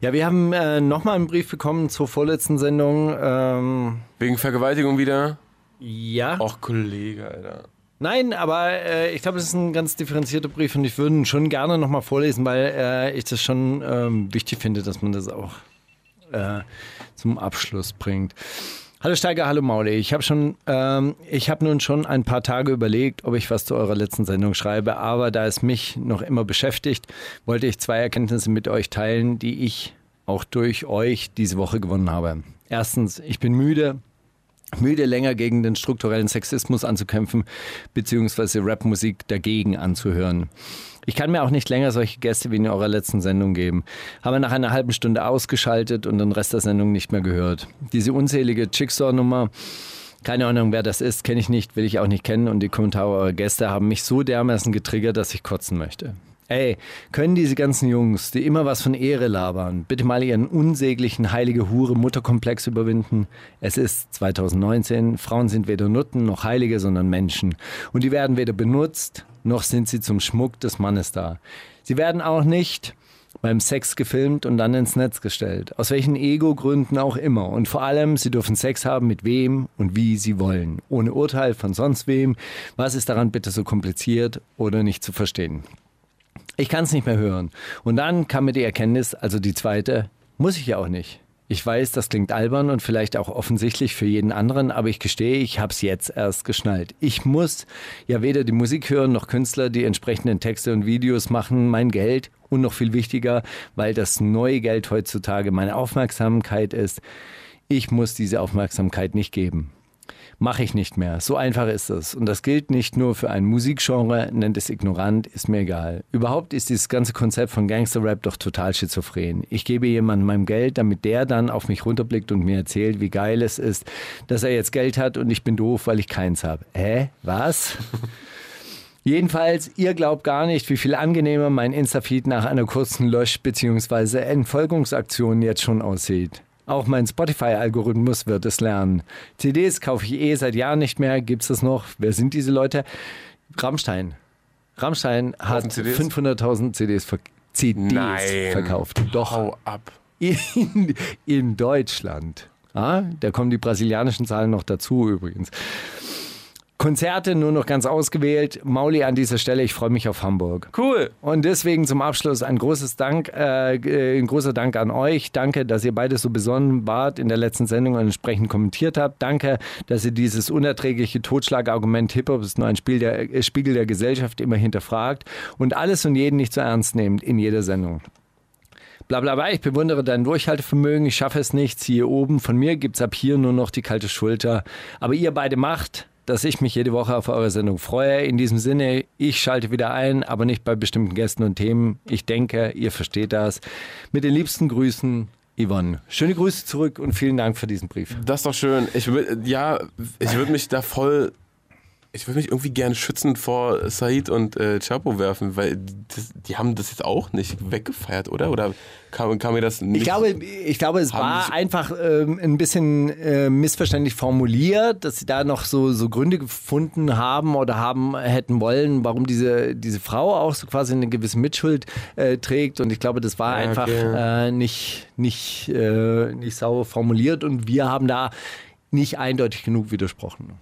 Ja, wir haben äh, nochmal einen Brief bekommen zur vorletzten Sendung. Ähm, Wegen Vergewaltigung wieder. ja. Och, Kollege, Alter. Nein, aber äh, ich glaube, es ist ein ganz differenzierter Brief und ich würde ihn schon gerne nochmal vorlesen, weil äh, ich das schon ähm, wichtig finde, dass man das auch äh, zum Abschluss bringt. Hallo Steiger, hallo Mauli. Ich habe schon, ähm, ich habe nun schon ein paar Tage überlegt, ob ich was zu eurer letzten Sendung schreibe, aber da es mich noch immer beschäftigt, wollte ich zwei Erkenntnisse mit euch teilen, die ich auch durch euch diese Woche gewonnen habe. Erstens, ich bin müde, müde länger gegen den strukturellen Sexismus anzukämpfen, beziehungsweise Rapmusik dagegen anzuhören. Ich kann mir auch nicht länger solche Gäste wie in eurer letzten Sendung geben. Habe nach einer halben Stunde ausgeschaltet und den Rest der Sendung nicht mehr gehört. Diese unzählige Jigsaw-Nummer, keine Ahnung, wer das ist, kenne ich nicht, will ich auch nicht kennen und die Kommentare eurer Gäste haben mich so dermaßen getriggert, dass ich kotzen möchte. Ey, können diese ganzen Jungs, die immer was von Ehre labern, bitte mal ihren unsäglichen heilige Hure Mutterkomplex überwinden? Es ist 2019, Frauen sind weder Nutten noch Heilige, sondern Menschen. Und die werden weder benutzt, noch sind sie zum Schmuck des Mannes da. Sie werden auch nicht beim Sex gefilmt und dann ins Netz gestellt. Aus welchen Ego-Gründen auch immer. Und vor allem, sie dürfen Sex haben mit wem und wie sie wollen. Ohne Urteil von sonst wem. Was ist daran bitte so kompliziert oder nicht zu verstehen? Ich kann es nicht mehr hören. Und dann kam mir die Erkenntnis, also die zweite, muss ich ja auch nicht. Ich weiß, das klingt albern und vielleicht auch offensichtlich für jeden anderen, aber ich gestehe, ich habe es jetzt erst geschnallt. Ich muss ja weder die Musik hören noch Künstler, die entsprechenden Texte und Videos machen, mein Geld und noch viel wichtiger, weil das neue Geld heutzutage meine Aufmerksamkeit ist. Ich muss diese Aufmerksamkeit nicht geben mache ich nicht mehr. So einfach ist es. Und das gilt nicht nur für ein Musikgenre, nennt es ignorant, ist mir egal. Überhaupt ist dieses ganze Konzept von Gangster-Rap doch total schizophren. Ich gebe jemandem mein Geld, damit der dann auf mich runterblickt und mir erzählt, wie geil es ist, dass er jetzt Geld hat und ich bin doof, weil ich keins habe. Hä? Was? (laughs) Jedenfalls, ihr glaubt gar nicht, wie viel angenehmer mein Insta-Feed nach einer kurzen Lösch- bzw. Entfolgungsaktion jetzt schon aussieht. Auch mein Spotify-Algorithmus wird es lernen. CDs kaufe ich eh seit Jahren nicht mehr. Gibt es das noch? Wer sind diese Leute? Rammstein. Rammstein hat 500.000 CDs, ver CDs verkauft. Doch. Hau ab. In, in Deutschland. Ah, da kommen die brasilianischen Zahlen noch dazu übrigens. Konzerte nur noch ganz ausgewählt. Mauli an dieser Stelle, ich freue mich auf Hamburg. Cool. Und deswegen zum Abschluss ein großes Dank, äh, äh, ein großer Dank an euch. Danke, dass ihr beide so besonnen wart in der letzten Sendung und entsprechend kommentiert habt. Danke, dass ihr dieses unerträgliche Totschlagargument Hip-Hop ist nur ein Spiel der, äh, Spiegel der Gesellschaft immer hinterfragt und alles und jeden nicht so ernst nehmt in jeder Sendung. Blablabla, ich bewundere dein Durchhaltevermögen, ich schaffe es nicht, siehe oben. Von mir gibt es ab hier nur noch die kalte Schulter. Aber ihr beide macht, dass ich mich jede Woche auf eure Sendung freue. In diesem Sinne, ich schalte wieder ein, aber nicht bei bestimmten Gästen und Themen. Ich denke, ihr versteht das. Mit den liebsten Grüßen, Yvonne. Schöne Grüße zurück und vielen Dank für diesen Brief. Das ist doch schön. Ich ja, ich würde mich da voll ich würde mich irgendwie gerne schützend vor Said und äh, Chapo werfen, weil das, die haben das jetzt auch nicht weggefeiert, oder? Oder kam, kam mir das nicht? Ich glaube, ich glaube es war einfach ähm, ein bisschen äh, missverständlich formuliert, dass sie da noch so, so Gründe gefunden haben oder haben hätten wollen, warum diese, diese Frau auch so quasi eine gewisse Mitschuld äh, trägt. Und ich glaube, das war okay. einfach äh, nicht, nicht, äh, nicht sauber formuliert und wir haben da nicht eindeutig genug widersprochen.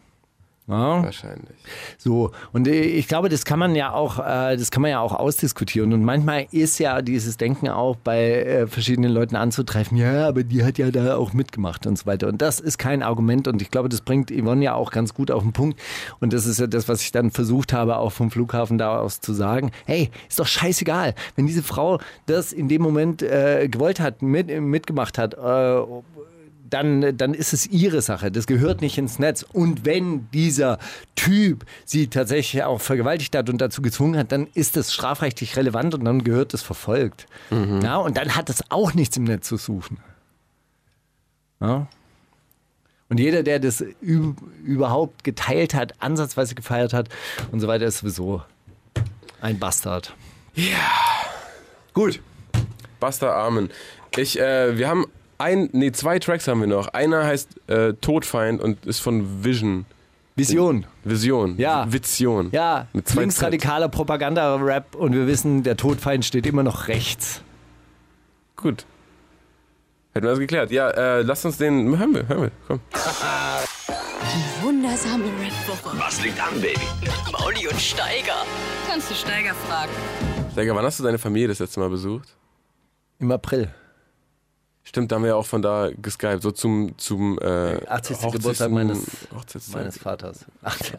Ja? Wahrscheinlich. So, und ich glaube, das kann man ja auch, äh, das kann man ja auch ausdiskutieren. Und manchmal ist ja dieses Denken auch bei äh, verschiedenen Leuten anzutreffen, ja, aber die hat ja da auch mitgemacht und so weiter. Und das ist kein Argument und ich glaube, das bringt Yvonne ja auch ganz gut auf den Punkt. Und das ist ja das, was ich dann versucht habe, auch vom Flughafen da aus zu sagen. Hey, ist doch scheißegal, wenn diese Frau das in dem Moment äh, gewollt hat, mit, mitgemacht hat, äh, dann, dann ist es ihre Sache. Das gehört nicht ins Netz. Und wenn dieser Typ sie tatsächlich auch vergewaltigt hat und dazu gezwungen hat, dann ist das strafrechtlich relevant und dann gehört es verfolgt. Mhm. Ja, und dann hat es auch nichts im Netz zu suchen. Ja? Und jeder, der das überhaupt geteilt hat, ansatzweise gefeiert hat und so weiter, ist sowieso ein Bastard. Ja. Gut. Bastard Amen. Ich, äh, wir haben ein, nee, zwei Tracks haben wir noch. Einer heißt äh, Todfeind und ist von Vision. Vision. Vision. Ja. Vision. Ja. Mit linksradikaler Propaganda-Rap und wir wissen, der Todfeind steht immer noch rechts. Gut. Hätten wir das geklärt. Ja, äh, lass uns den. Hören wir, hören wir, komm. Die wundersame Red Woche. Was liegt an, Baby? Mauli und Steiger. Kannst du Steiger fragen? Steiger, wann hast du deine Familie das letzte Mal besucht? Im April. Stimmt, da haben wir auch von da geskypt, so zum, zum äh, 80. Geburtstag meines, meines Vaters.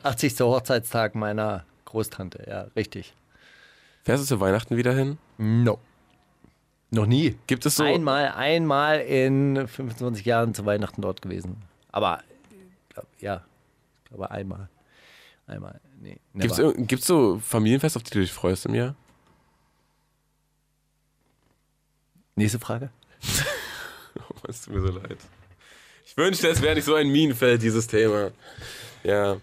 80. Hochzeitstag meiner Großtante, ja, richtig. Fährst du zu Weihnachten wieder hin? No. Noch nie. Gibt es so? Einmal, einmal in 25 Jahren zu Weihnachten dort gewesen. Aber ja, ich glaube einmal. Einmal, nee. Never. irg- gibt's so Familienfest, auf die du dich freust im Jahr? Nächste Frage. (laughs) (laughs) Es tut mir so leid. Ich wünschte, es wäre nicht so ein Minenfeld, dieses Thema. Ja,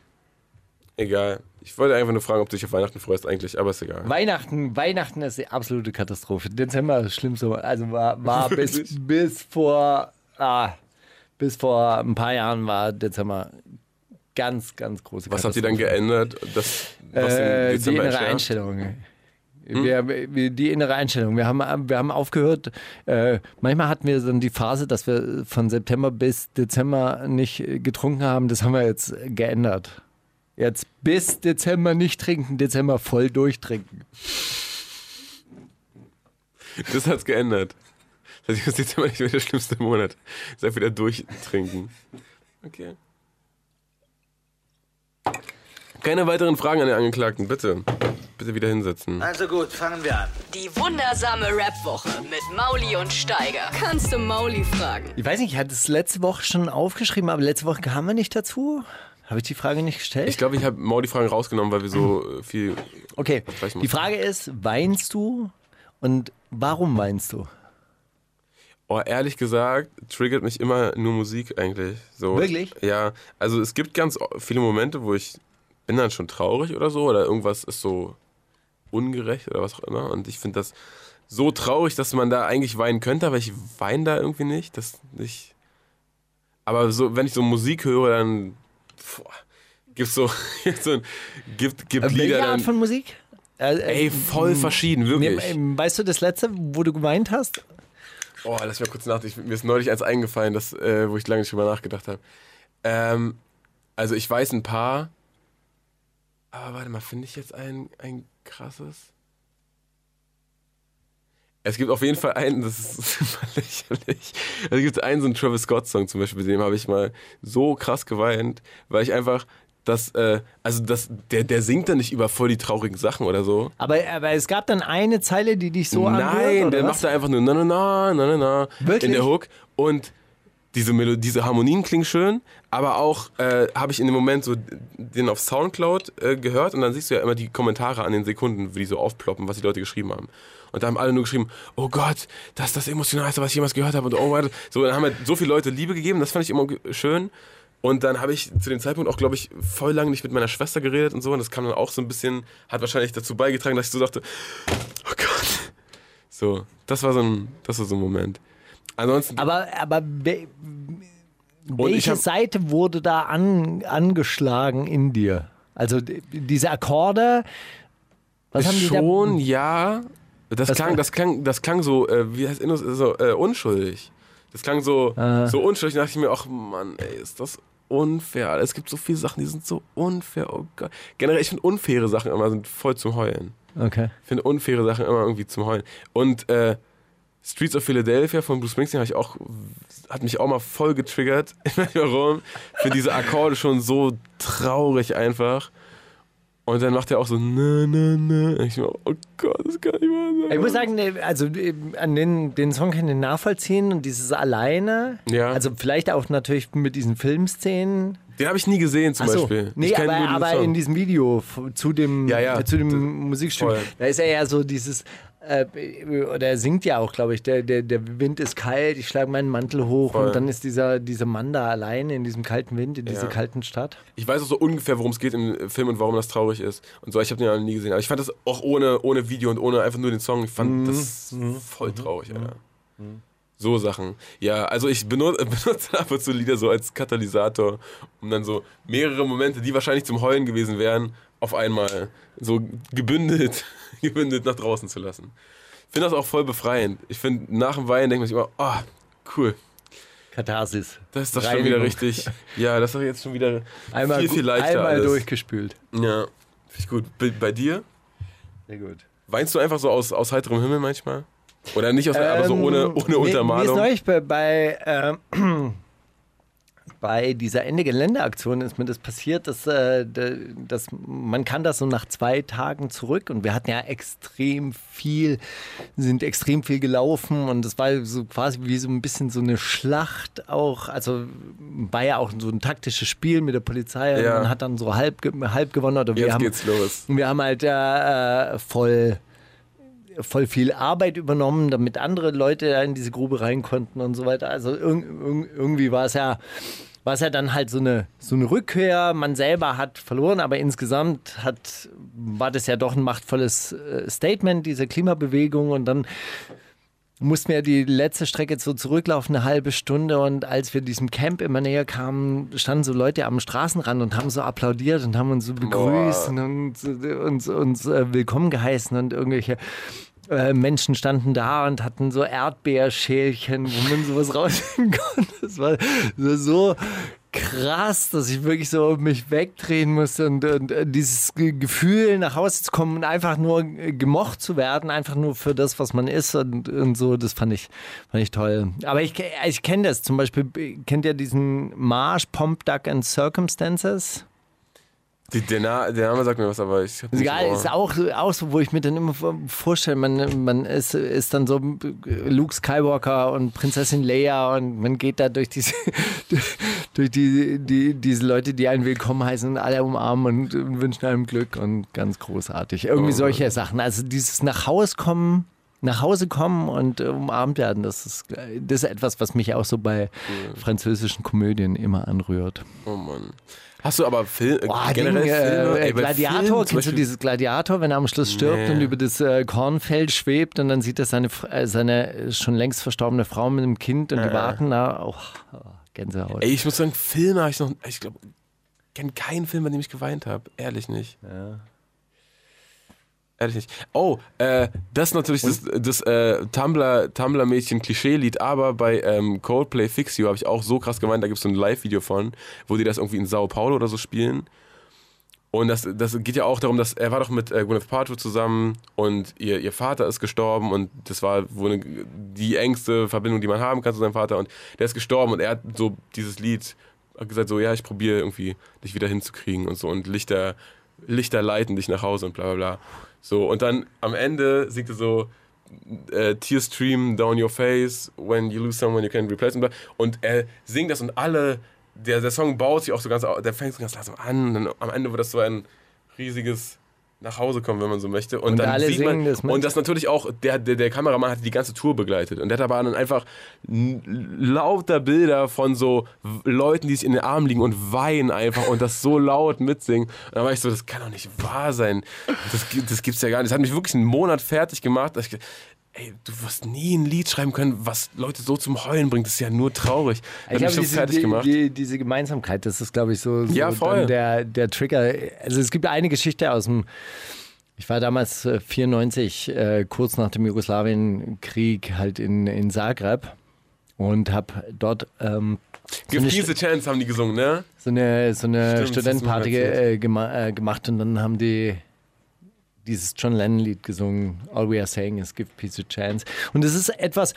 egal. Ich wollte einfach nur fragen, ob du dich auf Weihnachten freust eigentlich, aber ist egal. Weihnachten, Weihnachten ist die absolute Katastrophe. Dezember ist das Schlimmste. Also war, war (laughs) bis, bis vor ah, bis vor ein paar Jahren war Dezember ganz, ganz große Was habt ihr dann geändert? Das, was Äh, die innere? Einstellung. Wir, wir, die innere Einstellung. Wir haben, wir haben aufgehört. Äh, manchmal hatten wir dann die Phase, dass wir von September bis Dezember nicht äh, getrunken haben. Das haben wir jetzt geändert. Jetzt bis Dezember nicht trinken, Dezember voll durchtrinken. Das hat's geändert. Das das ist Dezember nicht mehr der schlimmste Monat. Sag wieder durchtrinken. Okay. Keine weiteren Fragen an den Angeklagten, bitte. Bitte wieder hinsetzen. Also gut, fangen wir an. Die wundersame Rap-Woche mit Mauli und Steiger. Kannst du Mauli fragen? Ich weiß nicht, ich hatte es letzte Woche schon aufgeschrieben, aber letzte Woche kamen wir nicht dazu. Habe ich die Frage nicht gestellt? Ich glaube, ich habe Mau die Fragen rausgenommen, weil wir so äh, viel. okay, die Frage ist, weinst du und warum weinst du? Oh, ehrlich gesagt, triggert mich immer nur Musik eigentlich. So, Wirklich? Ja, also es gibt ganz viele Momente, wo ich bin dann schon traurig oder so oder irgendwas ist so ungerecht oder was auch immer und ich finde das so traurig, dass man da eigentlich weinen könnte, aber ich weine da irgendwie nicht, das nicht. Aber so, wenn ich so Musik höre, dann boah, gibt's so, (laughs) so gibt, gibt Äh, Lieder Welche. Art von Musik? Äh, Ey, voll verschieden, wirklich. Weißt du das letzte, wo du geweint hast? Oh, lass mich mal kurz nachdenken. Mir ist neulich eins eingefallen, das, äh, wo ich lange nicht drüber nachgedacht habe. Ähm, also ich weiß ein paar. Aber warte mal, finde ich jetzt ein, ein krasses? Es gibt auf jeden Fall einen, das ist (laughs) super lächerlich. Es gibt einen so einen Travis Scott-Song zum Beispiel, bei dem habe ich mal so krass geweint, weil ich einfach das, äh, also das, der, der singt dann nicht über voll die traurigen Sachen oder so. Aber, aber es gab dann eine Zeile, die dich so anhört, Nein, der was? macht da einfach nur na na na na na na Wirklich? in der Hook und diese Melodie, diese Harmonien klingen schön, aber auch äh, habe ich in dem Moment so den auf Soundcloud äh, gehört und dann siehst du ja immer die Kommentare an den Sekunden, wie die so aufploppen, was die Leute geschrieben haben. Und da haben alle nur geschrieben, oh Gott, das ist das Emotionalste, was ich jemals gehört habe. Und oh Gott, so, dann haben halt so viele Leute Liebe gegeben, das fand ich immer schön. Und dann habe ich zu dem Zeitpunkt auch, glaube ich, voll lange nicht mit meiner Schwester geredet und so. Und das kam dann auch so ein bisschen, hat wahrscheinlich dazu beigetragen, dass ich so dachte, oh Gott. So, das war so ein, das war so ein Moment. Ansonsten, Aber, aber welche hab- Seite wurde da an, angeschlagen in dir? Also diese Akkorde, was haben die schon, ja. Das Was klang, das klang, das klang so, äh, wie heißt Innus, so äh, unschuldig. Das klang so, Ah. so unschuldig. Da dachte ich mir, ach Mann, ey, ist das unfair. Es gibt so viele Sachen, die sind so unfair. Oh Gott. Generell, ich finde unfaire Sachen immer sind voll zum Heulen. da? Okay. Ich finde unfaire Sachen immer irgendwie zum Heulen. Und äh, Streets of Philadelphia von Bruce Springsteen ich auch, hat mich auch mal voll getriggert. (laughs) Ich warum. Ich finde diese Akkorde schon so traurig einfach. Und dann macht er auch so, ne, ne, ne. Ich mir, oh Gott, das kann nicht wahr sein. Ich muss sagen, ne, also äh, an den, den Song kann ich nachvollziehen und dieses alleine, Ja. also vielleicht auch natürlich mit diesen Filmszenen. Den habe ich nie gesehen zum so, Beispiel. nee, ich aber, aber in diesem Video zu dem, Ja, ja. äh, zu dem Musikstück, da ist er ja so dieses, oder er singt ja auch, glaube ich, der, der, der Wind ist kalt, ich schlage meinen Mantel hoch Voll. und dann ist dieser, dieser Mann da alleine in diesem kalten Wind, in dieser Ja. kalten Stadt. Ich weiß auch so ungefähr, worum es geht im Film und warum das traurig ist. Und so, ich habe den ja nie gesehen. Aber ich fand das auch ohne, ohne Video und ohne einfach nur den Song, ich fand Mhm. das voll traurig, Alter. So Sachen. Ja, also ich benutze, (laughs) benutze ab und zu Lieder so als Katalysator, um dann so mehrere Momente, die wahrscheinlich zum Heulen gewesen wären, auf einmal so gebündelt, (laughs) gebündelt nach draußen zu lassen. Ich finde das auch voll befreiend. Ich finde, nach dem Weinen denkt man sich immer, oh, cool. Katharsis. Das ist doch schon wieder Reinigung. richtig. (laughs) Ja, das ist doch jetzt schon wieder Einmal, viel, viel leichter einmal alles. durchgespült. Ja, finde ich gut. Bei, bei dir? Sehr gut. Weinst du einfach so aus, aus heiterem Himmel manchmal? Oder nicht aus, aber so ohne, ohne Ähm, Mir ist Untermalung? neulich bei, bei ähm, (clears throat) bei dieser Ende Geländeaktion ist mir das passiert, dass, äh, dass man kann das so nach zwei Tagen zurück und wir hatten ja extrem viel, sind extrem viel gelaufen und das war so quasi wie so ein bisschen so eine Schlacht auch, also war ja auch so ein taktisches Spiel mit der Polizei Ja. und man hat dann so halb, halb gewonnen oder wir Jetzt haben, geht's los. und wir haben halt äh, voll voll viel Arbeit übernommen, damit andere Leute in diese Grube rein konnten und so weiter. Also irg irg irgendwie war es ja war ja dann halt so eine, so eine Rückkehr. Man selber hat verloren, aber insgesamt hat, war das ja doch ein machtvolles äh, Statement, diese Klimabewegung. Und dann mussten wir die letzte Strecke so zurücklaufen, eine halbe Stunde. Und als wir diesem Camp immer näher kamen, standen so Leute am Straßenrand und haben so applaudiert und haben uns so begrüßt und uns, uns, äh, willkommen geheißen und irgendwelche äh, Menschen standen da und hatten so Erdbeerschälchen, wo man sowas (laughs) rausnehmen konnte. Das war so krass, dass ich wirklich so mich wegdrehen musste und, und äh, dieses Ge- Gefühl, nach Hause zu kommen und einfach nur äh, gemocht zu werden, einfach nur für das, was man ist und, und so, das fand ich, fand ich toll. Aber ich, ich kenne das zum Beispiel, kennt ihr diesen Marsch Pomp, Duck and Circumstances? Die, der, Na, der Name sagt mir was, aber ich hab Ist nicht Egal, Ohr. ist auch, auch so, wo ich mir dann immer vorstelle, man, man ist, ist dann so Luke Skywalker und Prinzessin Leia und man geht da durch diese, (laughs) durch die, die, diese Leute, die einen willkommen heißen und alle umarmen und, wünschen einem Glück und ganz großartig. Irgendwie solche Sachen. Also dieses nach Hause kommen, nach Hause kommen und äh, umarmt werden, das ist, das ist etwas, was mich auch so bei französischen Komödien immer anrührt. Oh Mann. Hast du aber Film, Boah, generell Ding, Filme? äh, Ey, Gladiator, zum kennst du dieses Gladiator, wenn er am Schluss stirbt Nee. und über das äh, Kornfeld schwebt und dann sieht er seine, äh, seine äh, schon längst verstorbene Frau mit einem Kind und die warten da. Oh, oh, Gänsehaut. Ey, ich muss sagen, Filme habe ich noch, ich glaube, kenne keinen Film, bei dem ich geweint habe. Ehrlich nicht. Ehrlich nicht. Oh, äh, das ist natürlich das, das äh, Tumblr, Tumblr-Mädchen-Klischee-Lied, aber bei ähm, Coldplay Fix You habe ich auch so krass gemeint, da gibt es so ein Live-Video von, wo die das irgendwie in Sao Paulo oder so spielen. Und das, das geht ja auch darum, dass er war doch mit äh, Gwyneth Paltrow zusammen und ihr, ihr Vater ist gestorben und das war wohl eine, die engste Verbindung, die man haben kann zu seinem Vater und der ist gestorben und er hat so dieses Lied gesagt so, ja, ich probiere irgendwie dich wieder hinzukriegen und so und Lichter, Lichter leiten dich nach Hause und bla bla bla. So und dann am Ende singt er so äh, Tears stream down your face when you lose someone you can't replace bla. und er singt das und alle der, der Song baut sich auch so ganz, der fängt so ganz langsam an und dann am Ende wird das so ein riesiges nach Hause kommen, wenn man so möchte. Und, Und dann sieht man, das mit. und das natürlich auch, der, der, der Kameramann hat die ganze Tour begleitet. Und der hat aber dann einfach lauter Bilder von so Leuten, die sich in den Armen liegen und weinen einfach und das so laut mitsingen. Und dann war ich so, das kann doch nicht wahr sein. Das, das gibt's ja gar nicht. Das hat mich wirklich einen Monat fertig gemacht. Ich, ey, du wirst nie ein Lied schreiben können, was Leute so zum Heulen bringt. Das ist ja nur traurig. Ich so diese, fertig die, gemacht. die, diese Gemeinsamkeit, das ist, glaube ich, so, so Ja, voll. der, der Trigger. Also es gibt eine Geschichte aus dem, ich war damals äh, 94, äh, kurz nach dem Jugoslawienkrieg, halt in, in Zagreb und habe dort ähm, so Give Peace a Chance haben die gesungen, ne? so eine, so eine Stimmt, Studentenparty äh, gema äh, gemacht und dann haben die dieses John Lennon-Lied gesungen, All We Are Saying is Give Peace a Chance. Und das ist etwas,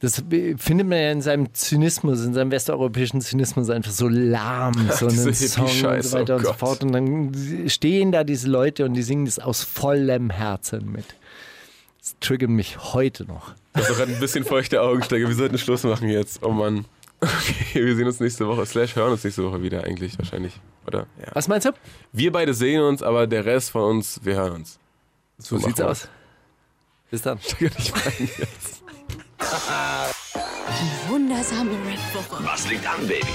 das findet man ja in seinem Zynismus, in seinem westeuropäischen Zynismus einfach so lahm, (laughs) so einen Song und so weiter oh und so fort. Und dann stehen da diese Leute und die singen das aus vollem Herzen mit. Das triggert mich heute noch. Du hast doch ein bisschen feuchte Augensteiger. Wir sollten Schluss machen jetzt. Oh Mann. Okay, wir sehen uns nächste Woche. Slash hören uns nächste Woche wieder eigentlich wahrscheinlich. Oder? Ja. Was meinst du? Wir beide sehen uns, aber der Rest von uns, wir hören uns. So machen sieht's aus. Bis dann. (laughs) Wundersame Rap-Woche. Was liegt an, Baby?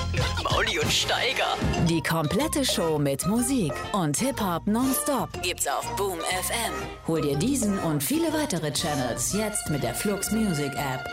Mauli und Steiger. Die komplette Show mit Musik und Hip-Hop nonstop gibt's auf Boom FM. Hol dir diesen und viele weitere Channels jetzt mit der Flux Music App.